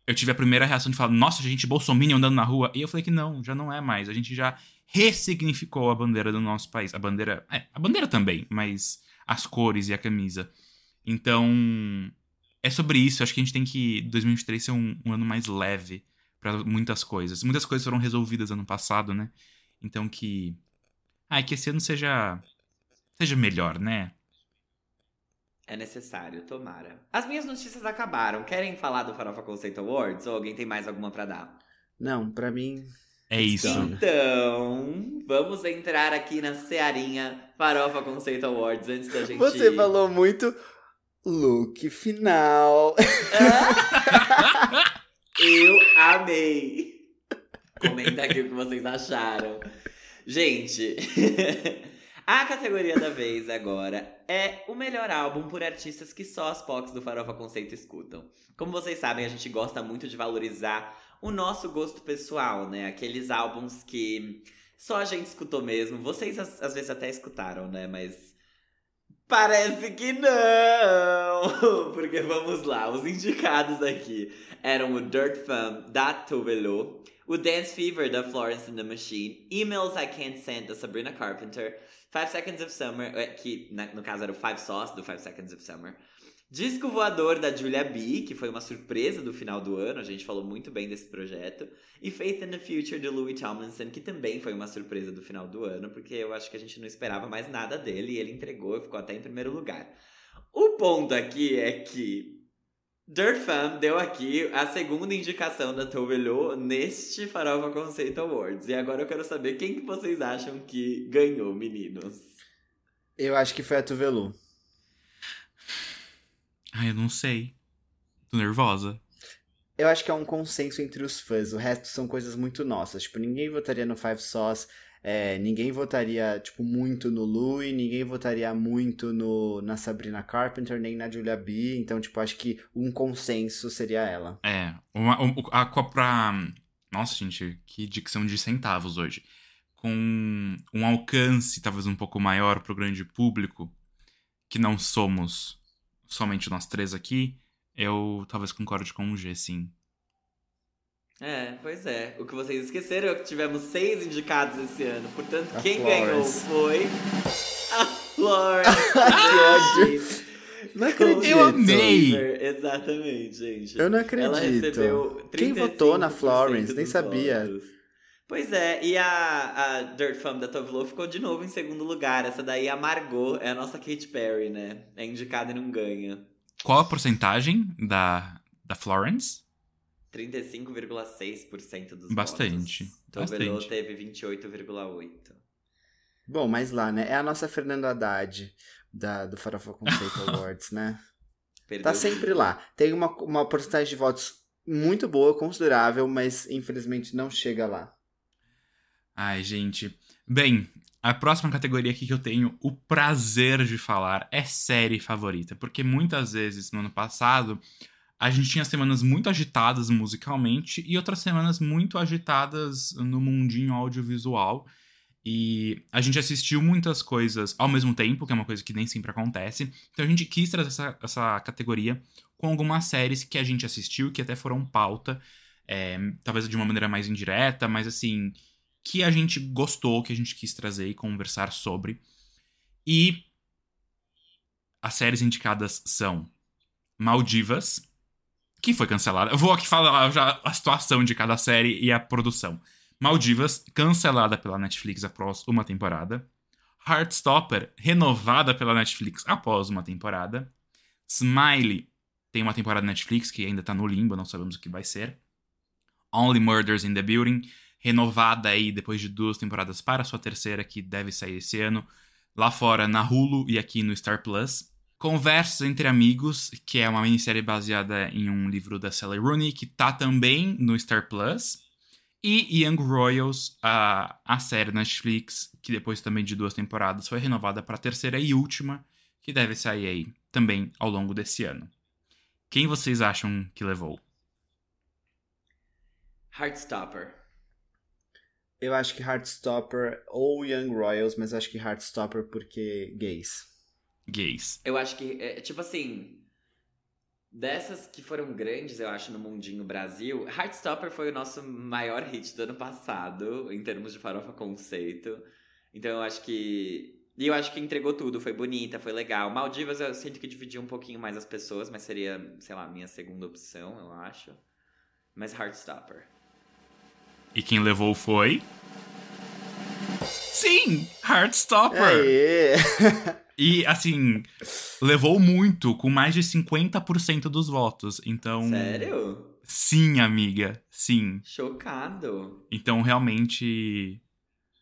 Eu tive a primeira reação de falar, nossa, gente, Bolsonaro andando na rua. E eu falei que não, já não é mais. A gente já ressignificou a bandeira do nosso país. A bandeira. É, a bandeira também, mas as cores e a camisa. Então, é sobre isso. Acho que a gente tem que 2023 ser um, um ano mais leve para muitas coisas. Muitas coisas foram resolvidas ano passado, né? Então que ah, que esse ano seja seja melhor, né? É necessário, tomara. As minhas notícias acabaram. Querem falar do Farofa Conceito Awards ou alguém tem mais alguma para dar? Não, para mim é isso. Então, vamos entrar aqui na Cearinha Farofa Conceito Awards antes da gente. Você falou muito Look final. Eu amei. Comenta aqui o que vocês acharam. Gente, a categoria da vez agora é o melhor álbum por artistas que só as POCs do Farofa Conceito escutam. Como vocês sabem, a gente gosta muito de valorizar o nosso gosto pessoal, né? Aqueles álbuns que só a gente escutou mesmo. Vocês às vezes até escutaram, né? Mas Parece que não! Porque vamos lá, os indicados aqui eram o Dirt Fam da Tove o Dance Fever da Florence and the Machine, Emails I Can't Send da Sabrina Carpenter, Five Seconds of Summer, é, que no caso era o Five Sauce do Five Seconds of Summer, Disco Voador da Julia B, que foi uma surpresa do final do ano, a gente falou muito bem desse projeto. E Faith in the Future do Louis Tomlinson, que também foi uma surpresa do final do ano, porque eu acho que a gente não esperava mais nada dele e ele entregou e ficou até em primeiro lugar. O ponto aqui é que Dirt Fan deu aqui a segunda indicação da Tovelô neste Farofa Conceito Awards. E agora eu quero saber quem que vocês acham que ganhou, meninos. Eu acho que foi a Tuvelu. Ai, eu não sei. Tô nervosa. Eu acho que é um consenso entre os fãs. O resto são coisas muito nossas. Tipo, ninguém votaria no Five Sauce. É, ninguém votaria, tipo, muito no Louis, ninguém votaria muito no, na Sabrina Carpenter, nem na Julia B. Então, tipo, acho que um consenso seria ela. É. Uma, a Copa. Nossa, gente, que dicção de centavos hoje. Com um alcance talvez um pouco maior pro grande público, que não somos somente nós três aqui, eu talvez concorde com o G, sim. É, pois é. O que vocês esqueceram é que tivemos seis indicados esse ano. Portanto, a quem Flores. ganhou foi a Florence. não acredito. Eu amei. Exatamente, gente. Eu não acredito. Ela recebeu Quem votou na Florence? Nem sabia. Votos. Pois é, e a, a Dirt Fam da Tove Lo ficou de novo em segundo lugar. Essa daí amargou, é a nossa Katy Perry, né? É indicada e não ganha. Qual a porcentagem da, da Florence? 35,6% dos bastante, votos. Tove Lo teve 28,8%. Bom, mas lá, né? É a nossa Fernanda Haddad da, do Farofa Conceito Awards, né? Perdeu tá sempre lá. Tem uma, uma porcentagem de votos muito boa, considerável, mas infelizmente não chega lá. Ai, gente. Bem, a próxima categoria aqui que eu tenho o prazer de falar é série favorita, porque muitas vezes no ano passado a gente tinha semanas muito agitadas musicalmente e outras semanas muito agitadas no mundinho audiovisual. E a gente assistiu muitas coisas ao mesmo tempo, que é uma coisa que nem sempre acontece. Então a gente quis trazer essa, essa categoria com algumas séries que a gente assistiu, que até foram pauta, é, talvez de uma maneira mais indireta, mas assim, que a gente gostou, que a gente quis trazer e conversar sobre. E as séries indicadas são Maldivas, que foi cancelada. Eu vou aqui falar já a situação de cada série e a produção. Maldivas, cancelada pela Netflix após uma temporada. Heartstopper, renovada pela Netflix após uma temporada. Smiley, tem uma temporada Netflix que ainda tá no limbo, não sabemos o que vai ser. Only Murders in the Building, renovada aí depois de duas temporadas para sua terceira, que deve sair esse ano. Lá fora na Hulu e aqui no Star Plus. Conversas entre Amigos, que é uma minissérie baseada em um livro da Sally Rooney, que tá também no Star Plus. E Young Royals, a, a série Netflix, que depois também de duas temporadas foi renovada para a terceira e última, que deve sair aí também ao longo desse ano. Quem vocês acham que levou? Heartstopper. Eu acho que Heartstopper ou Young Royals, mas acho que Heartstopper porque gays. Gays. Eu acho que, é, tipo assim, dessas que foram grandes, eu acho, no mundinho Brasil, Heartstopper foi o nosso maior hit do ano passado, em termos de farofa conceito. Então eu acho que. E eu acho que entregou tudo, foi bonita, foi legal. Maldivas eu sinto que dividiu um pouquinho mais as pessoas, mas seria, sei lá, minha segunda opção, eu acho. Mas Heartstopper. E quem levou foi. Sim! Heartstopper! E, assim, levou muito, com mais de 50% dos votos. Então. Sério? Sim, amiga. Sim. Chocado. Então, realmente.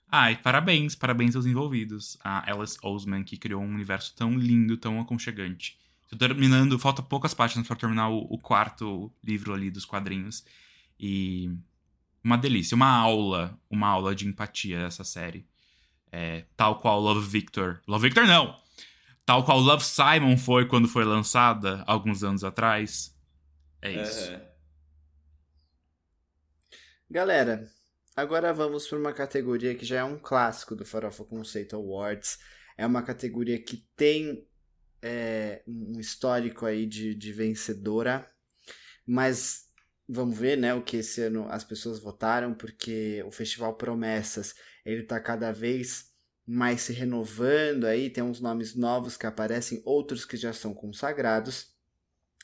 Ai, parabéns, parabéns aos envolvidos. A Alice Oseman, que criou um universo tão lindo, tão aconchegante. Tô terminando, falta poucas páginas para terminar o, o quarto livro ali dos quadrinhos. E. Uma delícia, uma aula, uma aula de empatia essa série. É, tal qual Love Victor. Love Victor não! Tal qual Love Simon foi quando foi lançada, alguns anos atrás. É isso. Galera, agora vamos para uma categoria que já é um clássico do Farofa Conceito Awards. É uma categoria que tem é, um histórico aí de, de vencedora, mas vamos ver né, o que esse ano as pessoas votaram, porque o Festival Promessas ele está cada vez mais se renovando aí, tem uns nomes novos que aparecem, outros que já são consagrados,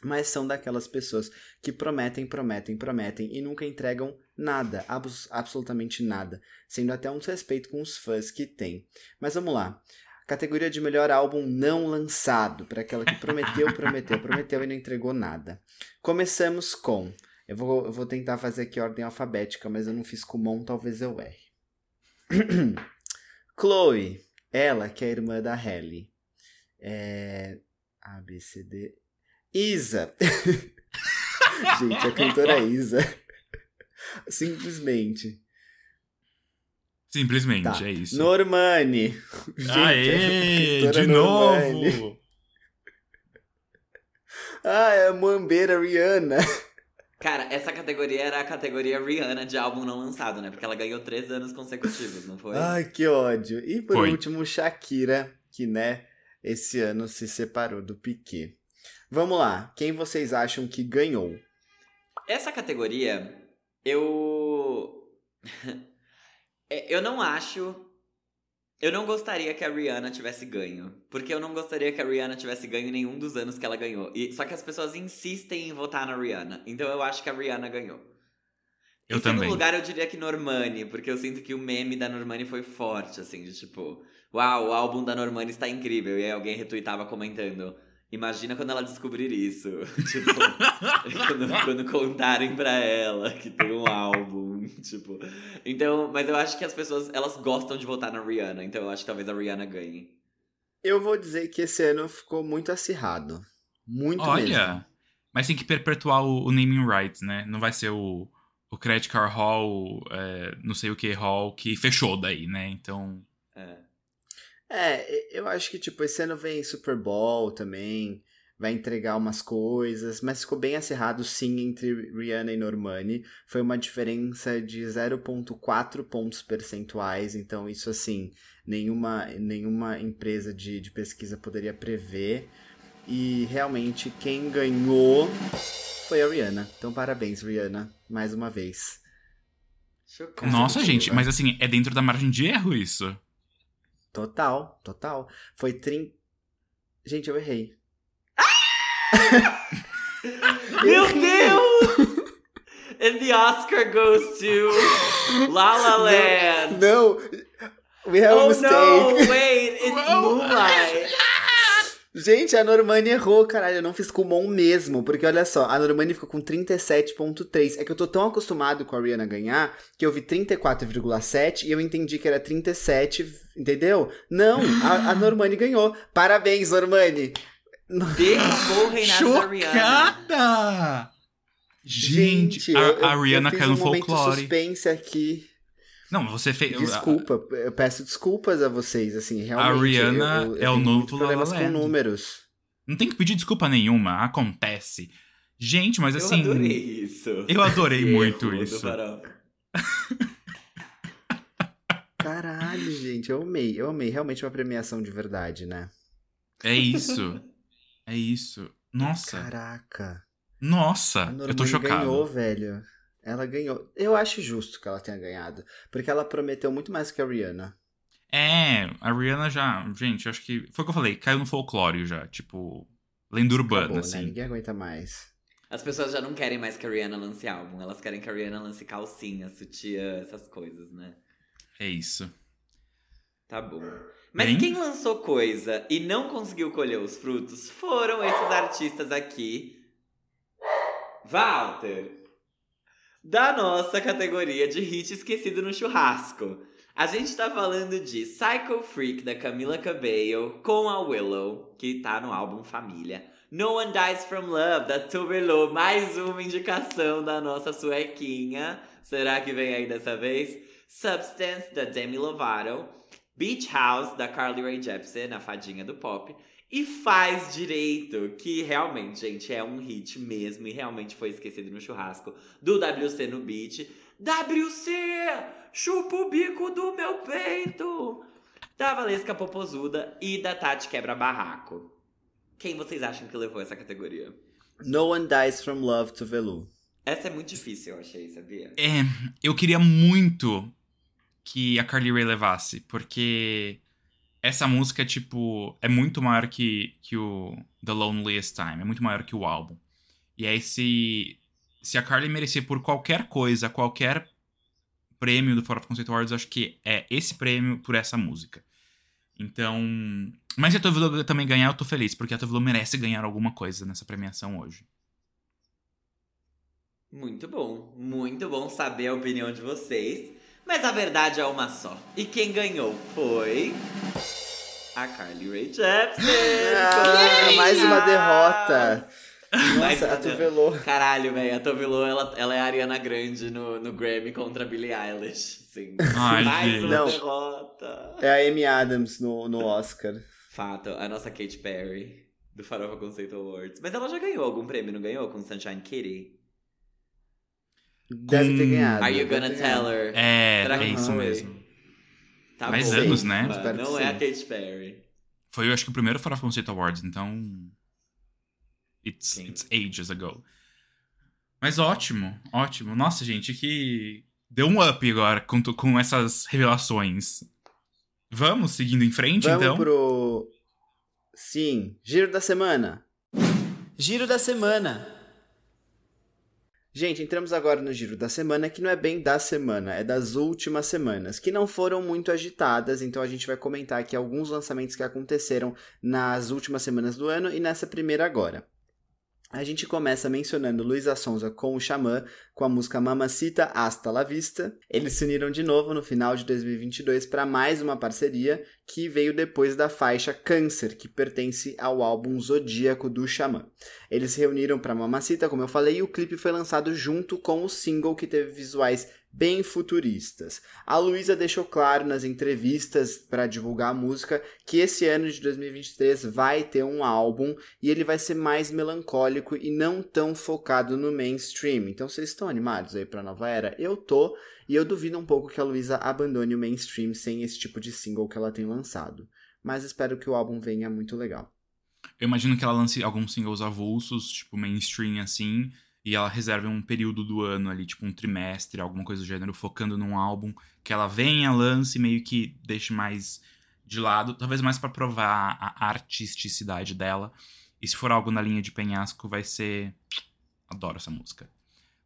mas são daquelas pessoas que prometem, prometem, prometem e nunca entregam nada, abs absolutamente nada, sendo até um desrespeito com os fãs que tem. Mas vamos lá. Categoria de melhor álbum não lançado, para aquela que prometeu, prometeu, prometeu e não entregou nada. Começamos com. Eu vou, eu vou tentar fazer aqui ordem alfabética, mas eu não fiz Kumon, talvez eu erre. Chloe, ela que é a irmã da Halle. É... A, B, C, D. Isa. Gente, a cantora Isa. Simplesmente. Simplesmente, Tá. é isso. Normani. Gente, Aê! De Normani. novo! Ah, é a Muambeira Rihanna. Cara, essa categoria era a categoria Rihanna de álbum não lançado, né? Porque ela ganhou três anos consecutivos, não foi? Ai, que ódio. E por Foi. último, Shakira, que, né, esse ano se separou do Piquet. Vamos lá. Quem vocês acham que ganhou? Essa categoria, eu. É, eu não acho. Eu não gostaria que a Rihanna tivesse ganho. Porque eu não gostaria que a Rihanna tivesse ganho nenhum dos anos que ela ganhou. E, só que as pessoas insistem em votar na Rihanna. Então eu acho que a Rihanna ganhou. Eu em segundo também. lugar, eu diria que Normani, porque eu sinto que o meme da Normani foi forte, assim, de tipo, uau, o álbum da Normani está incrível. E aí alguém retweetava comentando. Imagina quando ela descobrir isso. tipo, quando, quando contarem pra ela que tem um álbum. Tipo. Então, mas eu acho que as pessoas elas gostam de votar na Rihanna, então eu acho que talvez a Rihanna ganhe. Eu vou dizer que esse ano ficou muito acirrado. Muito mesmo. Olha, mas tem que perpetuar o, o naming rights, né? Não vai ser o, o Credit Card Hall, é, não sei o que Hall, que fechou daí, né? Então, É. É, eu acho que, tipo, esse ano vem Super Bowl também, vai entregar umas coisas, mas ficou bem acirrado, sim, entre Rihanna e Normani. Foi uma diferença de 0,4 pontos percentuais, então isso, assim, nenhuma, nenhuma empresa de, de pesquisa poderia prever. E, realmente, quem ganhou foi a Rihanna. Então, parabéns, Rihanna, mais uma vez. Nossa, gente, mas assim, é dentro da margem de erro isso. Total, total. Foi 30. Gente, eu errei. Meu Deus! And the Oscar goes to La La Land. Não! We have a oh mistake. no, wait, it's Moonlight. Gente, a Normani errou, caralho. Eu não fiz Kumon mesmo. Porque olha só, a Normani ficou com 37,3. É que eu tô tão acostumado com a Rihanna ganhar que eu vi 34,7 e eu entendi que era 37, entendeu? Não, a, a Normani ganhou. Parabéns, Normani. Derrubou o reinado da Rihanna. Chocada! Gente, a, eu- a Rihanna caiu no um momento folclore. suspense aqui. Não, você fez. Desculpa, eu peço desculpas a vocês, assim, realmente. Rihanna eu, eu, é o novo muitos problemas com Land. números. Não tem que pedir desculpa nenhuma, acontece. Gente, mas assim. eu adorei isso. eu adorei Esse muito do isso. Caralho, gente, eu amei, eu amei. Realmente uma premiação de verdade, né? É isso. É isso. Nossa. Caraca. Nossa, eu tô chocado. ganhou, velho. Ela ganhou. Eu acho justo que ela tenha ganhado. Porque ela prometeu muito mais que a Rihanna. É, a Rihanna já. Gente, eu acho que. Foi o que eu falei, caiu no folclório já. Tipo, lenda urbana, Acabou, né? assim. Ninguém aguenta mais. As pessoas já não querem mais que a Rihanna lance álbum. Elas querem que a Rihanna lance calcinha, sutiã, essas coisas, né? É isso. Tá bom. Mas Bem? quem lançou coisa e não conseguiu colher os frutos foram esses artistas aqui. Walter! Da nossa categoria de hit esquecido no churrasco. A gente tá falando de Psycho Freak da Camila Cabello com a Willow, que tá no álbum Família. No One Dies From Love da Tubelo, mais uma indicação da nossa suequinha. Será que vem aí dessa vez? Substance da Demi Lovato. Beach House, da Carly Rae Jepsen, a fadinha do pop. E Faz Direito, que realmente, gente, é um hit mesmo e realmente foi esquecido no churrasco do WC no beat. WC, chupa o bico do meu peito! Da Valesca Popozuda e da Tati Quebra Barraco. Quem vocês acham que levou essa categoria? No One Dies From Love to Velu. Essa é muito difícil, eu achei, sabia? É, eu queria muito que a Carly Rae levasse, porque essa música, tipo, é muito maior que, que o The Loneliest Time, é muito maior que o álbum. E aí, se, se a Carly merecer por qualquer coisa, qualquer prêmio do Fora Conceito Awards, acho que é esse prêmio por essa música. Então. Mas se a Tovilo também ganhar, eu tô feliz, porque a Tovilo merece ganhar alguma coisa nessa premiação hoje. Muito bom, muito bom saber a opinião de vocês. Mas a verdade é uma só. E quem ganhou foi. A Carly Rae Jepsen! Ah, mais uma derrota. Mais Nossa, uma a Tuvelô. Caralho, velho, a Tovilô, ela, ela é a Ariana Grande no, no Grammy contra a Billie Eilish. Sim. Ai, Mais gente. uma Não. derrota. É a Amy Adams no, no Oscar. Fato, a nossa Katy Perry, do Farofa Conceito Awards. Mas ela já ganhou algum prêmio, não ganhou? Com Sunshine Kitty? Deve ter Com- ganhado. Are you gonna tell her? É, Será é que isso foi? mesmo. Tá Mais bom. anos, né? Não é a. Katy Perry. Foi, eu acho que o primeiro Fora Conceito Awards, então. It's, Sim. it's ages ago. Mas ótimo, ótimo. Nossa, gente, que. Deu um up agora com, com essas revelações. Vamos seguindo em frente, Vamos então? pro. Sim, giro da semana. Giro da semana. Gente, entramos agora no giro da semana, que não é bem da semana, é das últimas semanas, que não foram muito agitadas, então a gente vai comentar aqui alguns lançamentos que aconteceram nas últimas semanas do ano e nessa primeira agora. A gente começa mencionando Luísa Sonza com o Xamã, com a música Mamacita Hasta La Vista. Eles se uniram de novo no final de 2022 para mais uma parceria que veio depois da faixa Câncer, que pertence ao álbum Zodíaco do Xamã. Eles se reuniram para Mamacita, como eu falei, e o clipe foi lançado junto com o single que teve visuais bem futuristas. A Luísa deixou claro nas entrevistas para divulgar a música que esse ano de 2023 vai ter um álbum e ele vai ser mais melancólico e não tão focado no mainstream. Então vocês estão animados aí para nova era? Eu tô, e eu duvido um pouco que a Luísa abandone o mainstream sem esse tipo de single que ela tem lançado. Mas espero que o álbum venha muito legal. Eu imagino que ela lance alguns singles avulsos, tipo mainstream assim, e ela reserve um período do ano ali, tipo um trimestre, alguma coisa do gênero, focando num álbum que ela venha, lance, meio que deixe mais de lado, talvez mais pra provar a artisticidade dela. E se for algo na linha de penhasco, vai ser. Adoro essa música.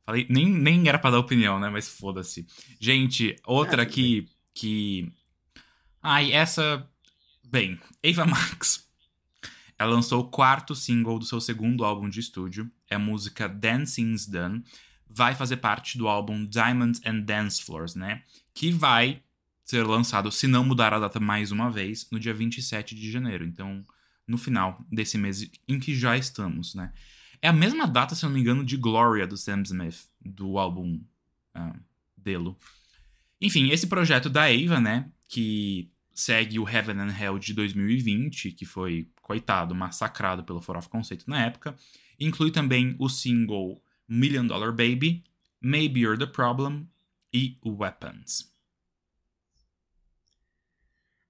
Falei, nem, nem era pra dar opinião, né? Mas foda-se. Gente, outra tudo que. que. Ai, essa. Bem, Ava Max. Ela lançou o quarto single do seu segundo álbum de estúdio. É a música Dancing's Done. Vai fazer parte do álbum Diamonds and Dance Floors, né? Que vai ser lançado, se não mudar a data mais uma vez, no dia 27 de janeiro. Então, no final desse mês em que já estamos, né? É a mesma data, se eu não me engano, de Gloria, do Sam Smith, do álbum ah, Delo. Enfim, esse projeto da Ava, né? Que segue o Heaven and Hell de 2020, que foi, coitado, massacrado pelo For of Conceito na época. Inclui também o single Million Dollar Baby, Maybe You're the Problem e Weapons.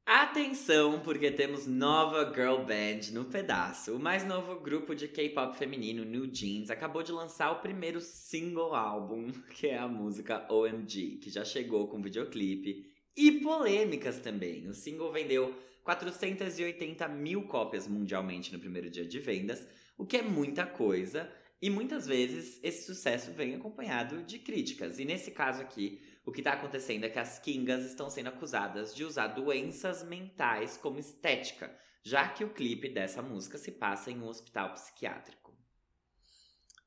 Atenção, porque temos nova girl band no pedaço. O mais novo grupo de K-pop feminino, New Jeans, acabou de lançar o primeiro single álbum, que é a música OMG, que já chegou com videoclipe e polêmicas também. O single vendeu 480 mil cópias mundialmente no primeiro dia de vendas, o que é muita coisa. E muitas vezes esse sucesso vem acompanhado de críticas. E nesse caso aqui, o que tá acontecendo é que as Kingas estão sendo acusadas de usar doenças mentais como estética, já que o clipe dessa música se passa em um hospital psiquiátrico.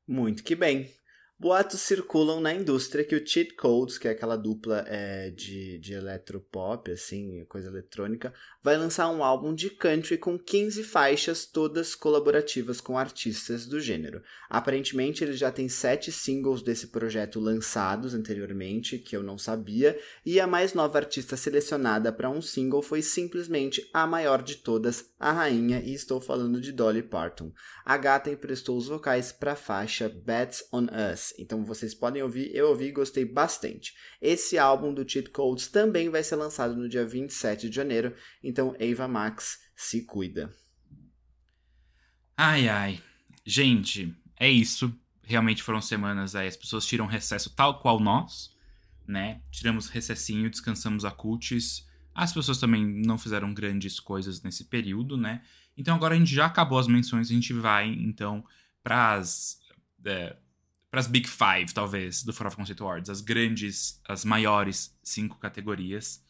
Muito que bem. Boatos circulam na indústria que o Cheat Codes, que é aquela dupla é, de, de eletropop, assim, coisa eletrônica, vai lançar um álbum de country com 15 faixas, todas colaborativas com artistas do gênero. Aparentemente, ele já tem sete singles desse projeto lançados anteriormente, que eu não sabia, e a mais nova artista selecionada para um single foi simplesmente a maior de todas, a rainha, e estou falando de Dolly Parton. A gata emprestou os vocais para a faixa Bats on Us. Então vocês podem ouvir, eu ouvi e gostei bastante. Esse álbum do Cheat Codes também vai ser lançado no dia 27 de janeiro, então Ava Max se cuida. Ai, ai. Gente, é isso. Realmente foram semanas aí. As pessoas tiram recesso tal qual nós, né? Tiramos recessinho, descansamos a cultis. As pessoas também não fizeram grandes coisas nesse período, né? Então agora a gente já acabou as menções, a gente vai então pras. É, pras Big Five, talvez, do For of Concept Awards, as grandes, as maiores cinco categorias.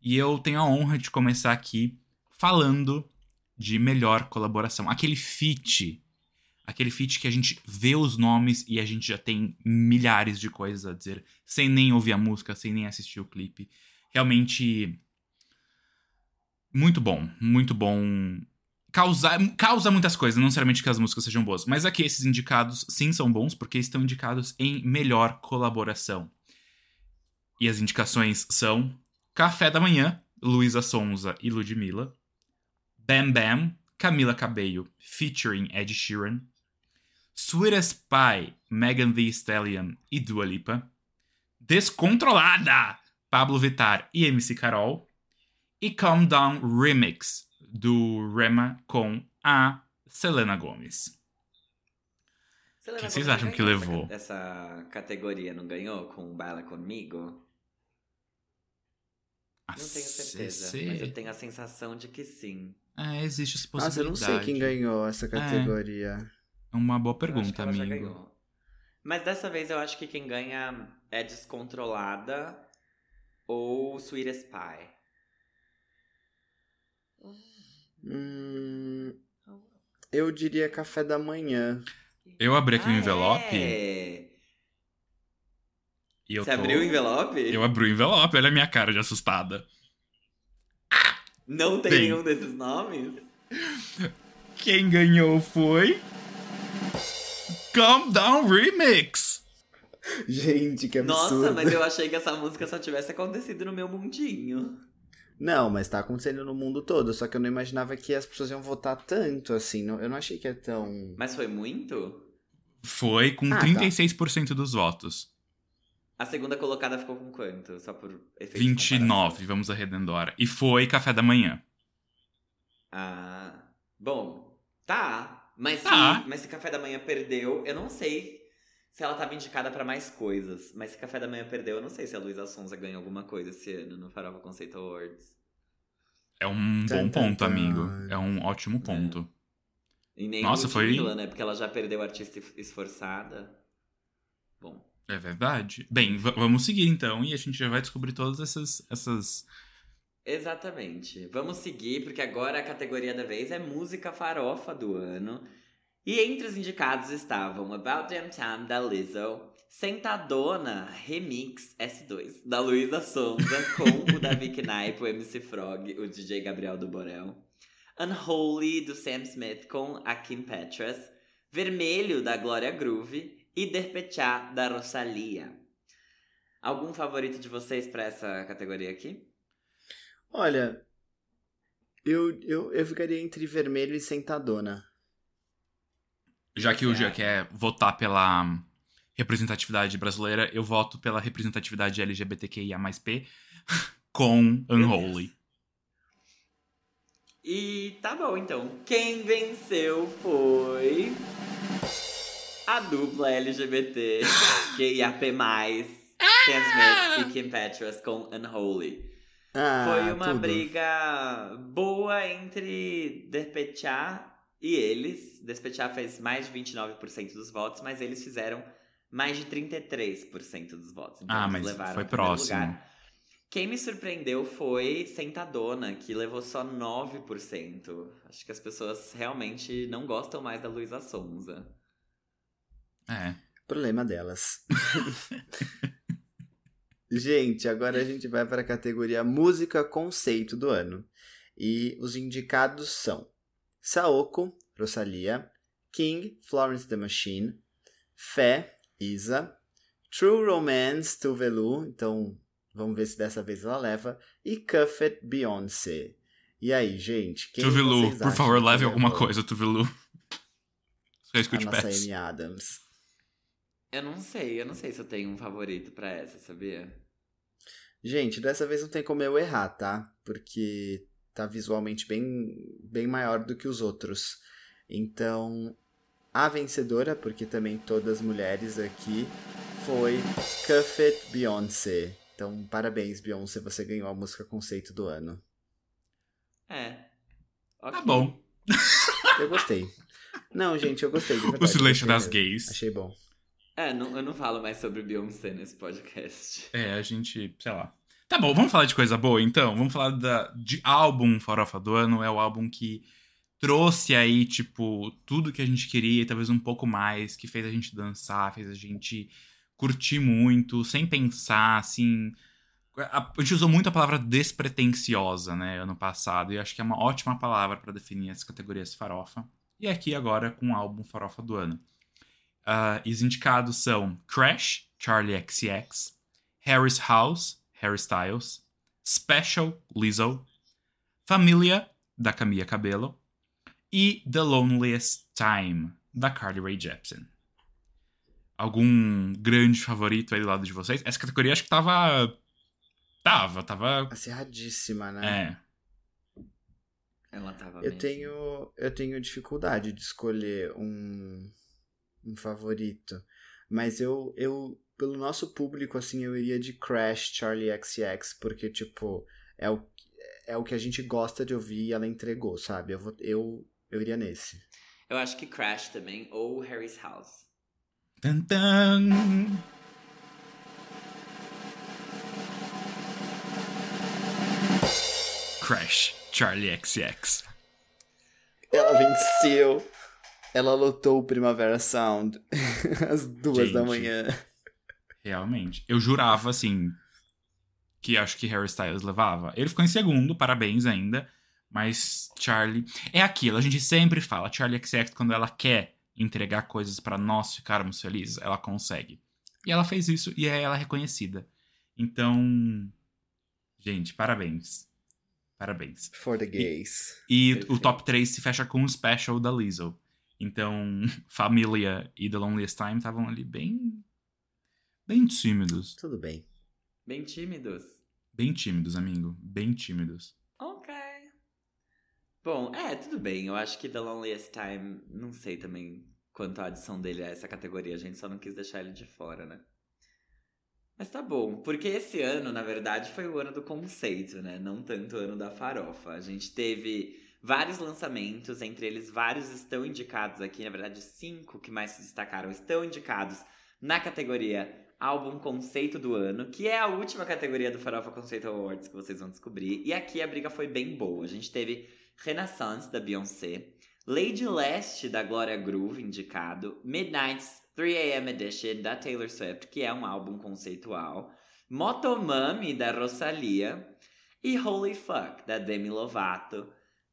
E eu tenho a honra de começar aqui falando de melhor colaboração. Aquele feat. Aquele feat que a gente vê os nomes e a gente já tem milhares de coisas a dizer, sem nem ouvir a música, sem nem assistir o clipe. Realmente. Muito bom. Muito bom. Causa, causa muitas coisas, não necessariamente que as músicas sejam boas. Mas aqui esses indicados sim são bons, porque estão indicados em melhor colaboração. E as indicações são Café da Manhã, Luísa Sonza e Ludmilla. Bam Bam, Camila Cabello, featuring Ed Sheeran. Sweetest Pie, Megan Thee Stallion e Dua Lipa. Descontrolada, Pablo Vittar e MC Carol. E Calm Down Remix, do Rema com a Selena Gomez. Selena que vocês acham que levou? Essa, essa categoria não ganhou com Baila Comigo? Não tenho certeza, mas eu tenho a sensação de que sim. É, existe essa Nossa, eu não possibilidade. sei quem ganhou essa categoria. É uma boa Eu acho que pergunta, amigo. Mas dessa vez eu acho que quem ganha é Descontrolada ou Sweetest Pie. Hum, eu diria café da manhã. Eu abri aqui o Ah, envelope é? e eu Você tô... abriu o envelope? Eu abri o envelope, olha a minha cara de assustada. Não tem Tem. nenhum desses nomes? Quem ganhou foi. Calm Down Remix! Gente, que absurdo. Nossa, mas eu achei que essa música só tivesse acontecido no meu mundinho. Não, mas tá acontecendo no mundo todo. Só que eu não imaginava que as pessoas iam votar tanto assim. Não- Eu não achei que é tão. Mas foi muito? Foi com Ah, tá. 36% dos votos. A segunda colocada ficou com quanto? Só por efeito de 29, comparação. vamos arredondar. E foi café da manhã. Ah, bom, tá. Mas, Tá. Se, mas se Café da Manhã perdeu, eu não sei se ela tava indicada pra mais coisas. Mas se Café da Manhã perdeu, eu não sei se a Luísa Sonza ganhou alguma coisa esse ano no Farofa Conceito Awards. É um bom ponto, amigo. É um ótimo ponto. E nem Nossa, foi- né? Porque ela já perdeu a artista esforçada. Bom. É verdade. Bem, vamos seguir então e a gente já vai descobrir todas essas. essas... Exatamente. Vamos seguir, porque agora a categoria da vez é música farofa do ano. E entre os indicados estavam About Damn Time, da Lizzo, Sentadona Remix S2, da Luísa Sonza, com o Davi Knipe, o MC Frog, o DJ Gabriel do Borel. Unholy, do Sam Smith, com a Kim Petras. Vermelho, da Glória Groove. E Derpechá, da Rosalia. Algum favorito de vocês pra essa categoria aqui? Olha, eu, eu, eu ficaria entre vermelho e sentadona. Já que o Gia acha? quer votar pela representatividade brasileira, eu voto pela representatividade LGBTQIA+P com Unholy. E tá bom, então. Quem venceu foi. A dupla LGBT QIAP+, Sam Smith e Kim Petras com Unholy. Ah, foi uma tudo. briga boa entre Despechá e eles. Despechá fez mais de 29% dos votos, mas eles fizeram mais de 33% dos votos. Então Ah, eles mas levaram foi próximo. lugar. Quem me surpreendeu foi Sentadona, que levou só 9%. Acho que as pessoas realmente não gostam mais da Luísa Sonza. É. Problema delas. gente, agora a gente vai para a categoria Música Conceito do ano. E os indicados são Saoko, Rosalia, King, Florence the Machine, Fé, Isa, True Romance, Tuvelu, então vamos ver se dessa vez ela leva, e Cuffet, Beyoncé. E aí, gente, quem vocês por favor, leve alguma levou coisa, Tuvilu. Só isso que eu A te nossa peço. Amy Adams. Eu não sei, eu não sei se eu tenho um favorito pra essa, sabia? Gente, dessa vez não tem como eu errar, tá? Porque tá visualmente bem, bem maior do que os outros. Então, a vencedora, porque também todas mulheres aqui, foi Cuffet Beyoncé. Então, parabéns, Beyoncé, você ganhou a música conceito do ano. É. Tá Ok. bom. Eu gostei. Não, gente, eu gostei. De verdade, O silêncio das mesmo. gays. Achei bom. É, não, eu não falo mais sobre Beyoncé nesse podcast. É, a gente, sei lá. Tá bom, vamos falar de coisa boa então? Vamos falar da, de álbum Farofa do Ano. É o álbum que trouxe aí, tipo, tudo que a gente queria e talvez um pouco mais, que fez a gente dançar, fez a gente curtir muito, sem pensar, assim. A, gente usou muito a palavra despretensiosa, né, ano passado, e acho que é uma ótima palavra para definir as categorias farofa. E aqui agora com o álbum Farofa do Ano. E os indicados são Crash, Charlie XCX, Harry's House, Harry Styles, Special, Lizzo, Familia, da Camila Cabello, e The Loneliest Time, da Carly Rae Jepsen. Algum grande favorito aí do lado de vocês? Essa categoria acho que tava. Tava, tava. Acirradíssima, né? É. Ela tava Eu mesmo. tenho, eu tenho dificuldade de escolher um, um favorito. Mas eu, eu, pelo nosso público, assim, eu iria de Crash Charlie XCX, porque, tipo, é o, é o que a gente gosta de ouvir e ela entregou, sabe? Eu, vou, eu, eu iria nesse. Eu acho que Crash também, ou Harry's House. Tan, tan. Crash, Charlie XCX. Ela venceu! Ela lotou o Primavera Sound às duas da Gente. manhã. Realmente. Eu jurava, assim, que acho que Harry Styles levava. Ele ficou em segundo, parabéns ainda. Mas Charlie. É aquilo, a gente sempre fala. Charlie XX, quando ela quer entregar coisas pra nós ficarmos felizes, ela consegue. E ela fez isso e é ela reconhecida. Então. Gente, parabéns. Parabéns. For the gays. E o Perfeito. top 3 se fecha com um special da Lizzo. Então, Família e The Loneliest Time estavam ali bem. bem tímidos. Tudo bem. Bem tímidos. Bem tímidos, amigo. Bem tímidos. Ok. Bom, é, tudo bem. Eu acho que The Loneliest Time, não sei também quanto a adição dele a essa categoria. A gente só não quis deixar ele de fora, né? Mas tá bom, porque esse ano, na verdade, foi o ano do conceito, né? Não tanto o ano da farofa. A gente teve vários lançamentos, entre eles vários estão indicados aqui, na verdade, cinco que mais se destacaram estão indicados na categoria álbum conceito do ano, que é a última categoria do Farofa Conceito Awards que vocês vão descobrir. E aqui a briga foi bem boa. A gente teve Renaissance da Beyoncé, Lady Leste da Gloria Groove indicado, Midnight's 3am Edition da Taylor Swift, que é um álbum conceitual, Motomami da Rosalia e Holy Fuck da Demi Lovato,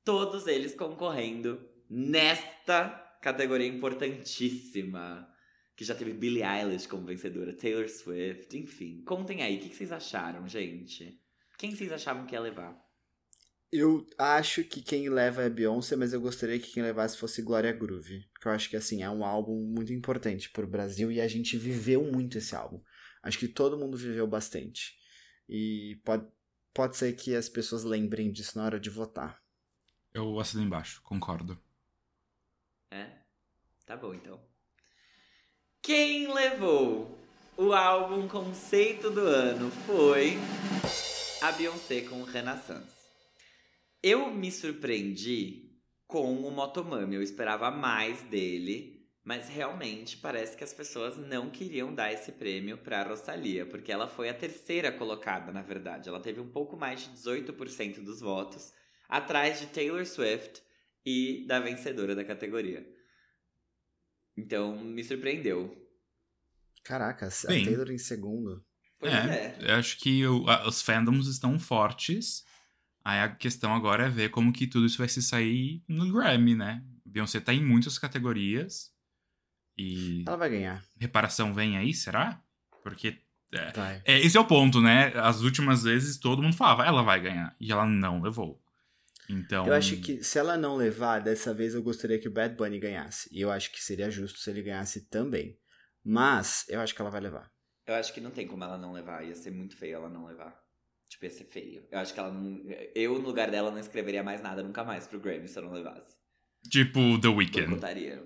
todos eles concorrendo nesta categoria importantíssima que já teve Billie Eilish como vencedora, Taylor Swift, enfim. Contem aí, o que vocês acharam, gente? Quem vocês achavam que ia levar? Eu acho que quem leva é Beyoncé, mas eu gostaria que quem levasse fosse Gloria Groove. Porque eu acho que, assim, é um álbum muito importante pro Brasil e a gente viveu muito esse álbum. Acho que todo mundo viveu bastante. E pode, pode ser que as pessoas lembrem disso na hora de votar. Eu assino embaixo, concordo. É? Tá bom, então. Quem levou o álbum conceito do ano foi a Beyoncé com Renaissance. Eu me surpreendi com o Motomami, eu esperava mais dele, mas realmente parece que as pessoas não queriam dar esse prêmio para Rosalia, porque ela foi a terceira colocada, na verdade. Ela teve um pouco mais de 18% dos votos, atrás de Taylor Swift e da vencedora da categoria. Então, me surpreendeu. Caraca, a Bem. Taylor em segundo. Pois é. Eu acho que o- a- os fandoms estão fortes. Aí a questão agora é ver como que tudo isso vai se sair no Grammy, né? Beyoncé tá em muitas categorias. E Ela vai ganhar. reparação vem aí, será? Porque Vai. é, esse é o ponto, né? As últimas vezes todo mundo falava, ela vai ganhar. E ela não levou. Então. Eu acho que se ela não levar, dessa vez eu gostaria que o Bad Bunny ganhasse. E eu acho que seria justo se ele ganhasse também. Mas eu acho que ela vai levar. Eu acho que não tem como ela não levar. Ia ser muito feio ela não levar. Tipo, ia ser feio. Eu acho que ela não. Eu, no lugar dela, não escreveria mais nada nunca mais pro Grammy se eu não levasse. Tipo The Weeknd. Boicotaria.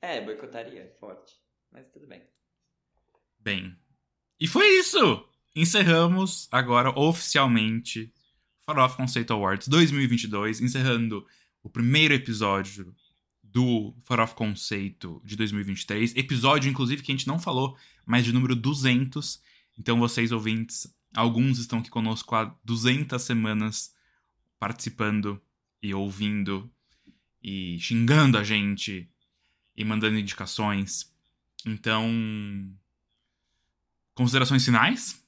É, boicotaria. Forte. Mas tudo bem. Bem. E foi isso! Encerramos agora oficialmente Farofa Conceito Awards 2022, encerrando o primeiro episódio do Farofa Conceito de 2023. Episódio, inclusive, que a gente não falou, mas de número 200. Então, vocês ouvintes, alguns estão aqui conosco há 200 semanas participando e ouvindo e xingando a gente e mandando indicações. Então, considerações finais?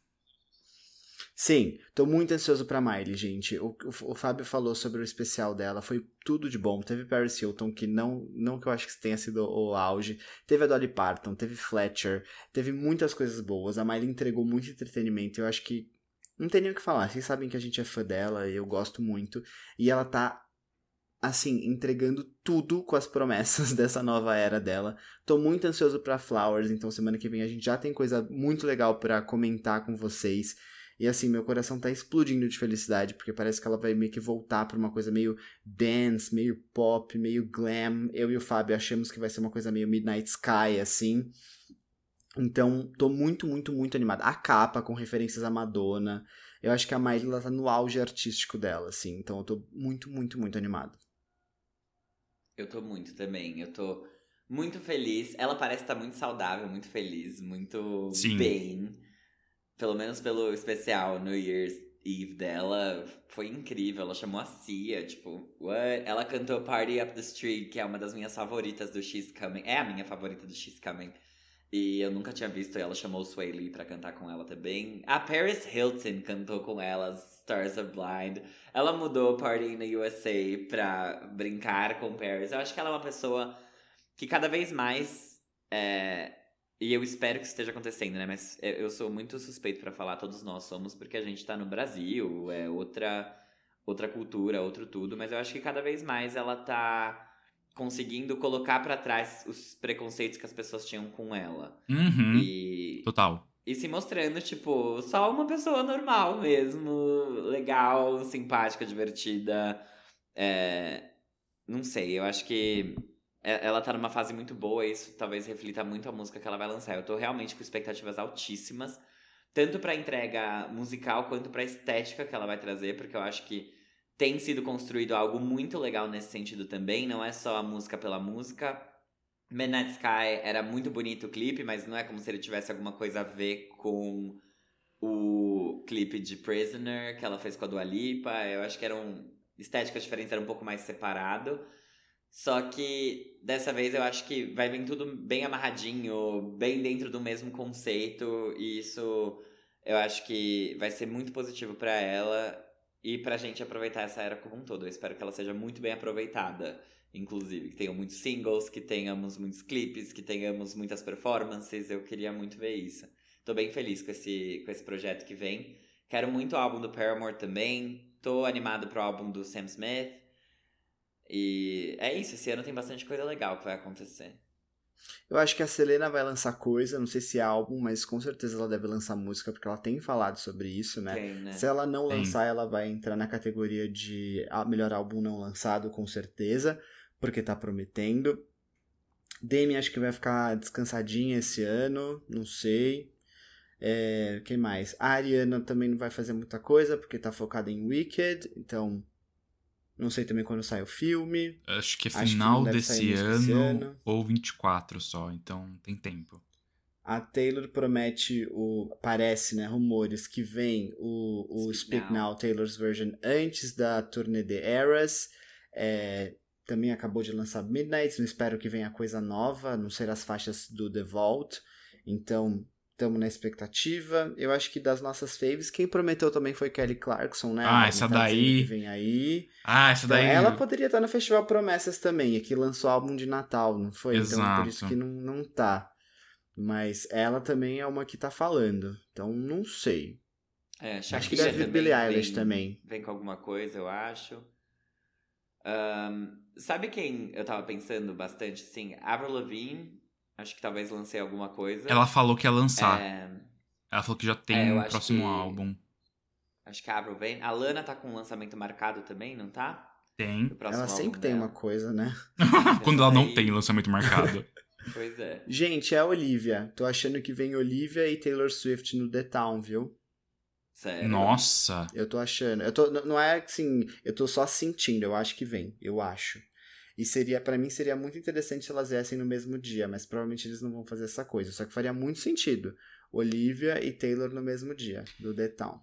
Sim, tô muito ansioso pra Miley, gente. O, o, o Fábio falou sobre o especial dela, foi tudo de bom. Teve Paris Hilton, que não, não que eu acho que tenha sido o auge. Teve a Dolly Parton, teve Fletcher, teve muitas coisas boas. A Miley entregou muito entretenimento. Eu acho que não tem nem o que falar. Vocês sabem que a gente é fã dela eu gosto muito. E ela tá, assim, entregando tudo com as promessas dessa nova era dela. Tô muito ansioso pra Flowers, então semana que vem a gente já tem coisa muito legal pra comentar com vocês. E assim, meu coração tá explodindo de felicidade, porque parece que ela vai meio que voltar pra uma coisa meio dance, meio pop, meio glam. Eu e o Fábio achamos que vai ser uma coisa meio Midnight Sky, assim. Então, tô muito, muito, muito animado. A capa com referências à Madonna. Eu acho que a Miley ela tá no auge artístico dela, assim. Então, eu tô muito, muito, muito animado. Eu tô muito também. Eu tô muito feliz. Ela parece estar muito saudável, muito feliz, muito Sim. bem. Pelo menos pelo especial New Year's Eve dela. Foi incrível. Ela chamou a Cia, tipo, what? Ela cantou Party Up the Street, que é uma das minhas favoritas do She's Coming. É a minha favorita do She's Coming. E eu nunca tinha visto, e ela chamou o Sway Lee pra cantar com ela também. A Paris Hilton cantou com ela, Stars Are Blind. Ela mudou Party in the USA pra brincar com Paris. Eu acho que ela é uma pessoa que cada vez mais. é, e eu espero que isso esteja acontecendo, né? Mas eu sou muito suspeito pra falar, todos nós somos, porque a gente tá no Brasil, é outra, outra cultura, outro tudo. Mas eu acho que cada vez mais ela tá conseguindo colocar pra trás os preconceitos que as pessoas tinham com ela. Uhum. E, Total. e se mostrando, tipo, só uma pessoa normal mesmo, legal, simpática, divertida. É, não sei, eu acho que ela tá numa fase muito boa e isso talvez reflita muito a música que ela vai lançar. Eu tô realmente com expectativas altíssimas. tanto pra entrega musical quanto pra estética que ela vai trazer, porque eu acho que tem sido construído algo muito legal nesse sentido também. Não é só a música pela música. Midnight Sky era muito bonito o clipe, mas não é como se ele tivesse alguma coisa a ver com o clipe de Prisoner que ela fez com a Dua Lipa. Eu acho que eram estéticas diferentes, era um pouco mais separado. Só que dessa vez eu acho que vai vir tudo bem amarradinho, bem dentro do mesmo conceito, e isso eu acho que vai ser muito positivo para ela e pra gente aproveitar essa era como um todo. Eu espero que ela seja muito bem aproveitada, inclusive, que tenham muitos singles, que tenhamos muitos clipes, que tenhamos muitas performances. Eu queria muito ver isso. Tô bem feliz com esse, com esse projeto que vem. Quero muito o álbum do Paramore também. Tô animado pro álbum do Sam Smith. E é isso, esse ano tem bastante coisa legal que vai acontecer. Eu acho que a Selena vai lançar coisa, não sei se é álbum, mas com certeza ela deve lançar música, porque ela tem falado sobre isso, né? Tem, né? Se ela não Tem. lançar, ela vai entrar na categoria de melhor álbum não lançado, com certeza, porque tá prometendo. Demi acho que vai ficar descansadinha esse ano, não sei. É, quem mais? A Ariana também não vai fazer muita coisa, porque tá focada em Wicked, então não sei também quando sai o filme. Acho que é que final deve desse ano, esse ano. ou 24 só, então tem tempo. A Taylor promete o. Parece, né? Rumores que vem o, o Speak Speak, Now. Now. Taylor's version antes da turnê The Eras. É, também acabou de lançar Midnight. Não espero que venha coisa nova. Não ser as faixas do The Vault. Então, estamos na expectativa. Eu acho que das nossas faves, quem prometeu também foi Kelly Clarkson, né? Ah, essa dizendo daí- Vem aí. Ah, essa Então, daí. ela poderia estar no Festival Promessas também, e que lançou álbum de Natal, não foi? Então por isso Exato. que não, não tá. Mas ela também é uma que tá falando. Então não sei. É, Acho que deve vir Billie Eilish vem- também. Vem com alguma coisa, eu acho. Ahn, sabe quem eu tava pensando bastante, assim? Avril Lavigne. Acho que talvez lancei alguma coisa. Ela falou que ia lançar. É, Ela falou que já tem É, eu um próximo que- álbum. acho que a Avril vem. A Lana tá com um lançamento marcado também, não tá? Tem. Ela sempre tem dela. uma coisa, né? Quando ela não Aí- tem lançamento marcado. Pois é. Gente, é a Olivia. Tô achando que vem Olivia e Taylor Swift no The Town, viu? Sério. Nossa. Eu tô achando. Eu tô, não é assim, eu tô só sentindo, eu acho que vem, eu acho. E seria, para mim, seria muito interessante se elas viessem no mesmo dia, mas provavelmente eles não vão fazer essa coisa. Só que faria muito sentido. Olivia e Taylor no mesmo dia, do The Town.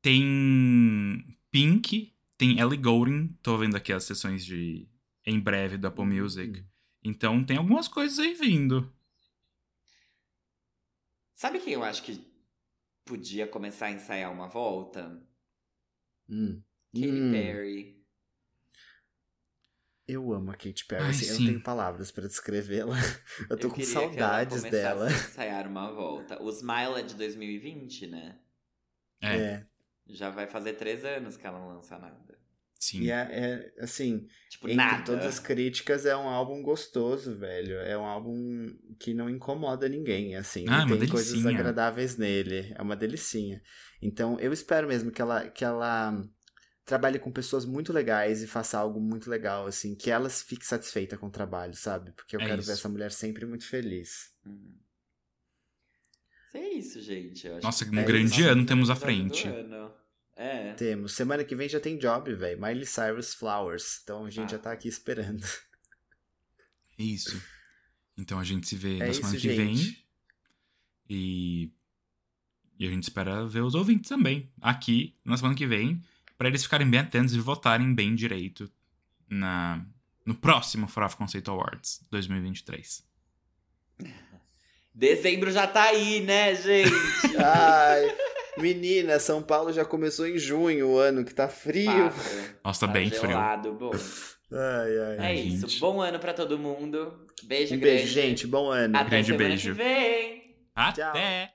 Tem Pink, tem Ellie Goulding. Tô vendo aqui as sessões de em breve da Apple Music. Hum. Então tem algumas coisas aí vindo. Sabe quem eu acho que podia começar a ensaiar uma volta? Hum. Katy Hum. Perry. Eu amo a Katy Perry, Ai, assim, eu não tenho palavras pra descrevê-la. Eu tô Eu com queria saudades que ela dela. começasse a ensaiar uma volta. O Smile é de 2020, né? É, É. Já vai fazer três anos que ela não lança nada. sim. E é, é, assim, Tipo, entre nada. todas as críticas, é um álbum gostoso, velho. É um álbum que não incomoda ninguém, assim. Ah, é tem coisas delicinha. agradáveis nele. É uma delicinha. Então, eu espero mesmo que ela, que ela trabalhe com pessoas muito legais e faça algo muito legal, assim. Que ela fique satisfeita com o trabalho, sabe? Porque eu É quero isso. ver essa mulher sempre muito feliz. Uhum. É isso, gente. Eu acho Nossa, que um é grande isso. ano temos à frente. ano. É. Temos. Semana que vem já tem job, velho. Miley Cyrus Flowers. Então a gente Ah. já tá aqui esperando. É isso. Então a gente se vê É na isso, semana que vem. gente. E... e a gente espera ver os ouvintes também aqui na semana que vem, para eles ficarem bem atentos e votarem bem direito na no próximo Farofa Conceito Awards 2023. Dezembro já tá aí, né, gente? Ai, menina, São Paulo já começou em junho o ano, que tá frio. Fato. Nossa, tá bem frio. gelado, bom. Ai, ai. É Ai, isso. gente. Bom ano pra todo mundo. Beijo Um grande. beijo, gente. Bom ano. Até Grande semana beijo. que vem. Até!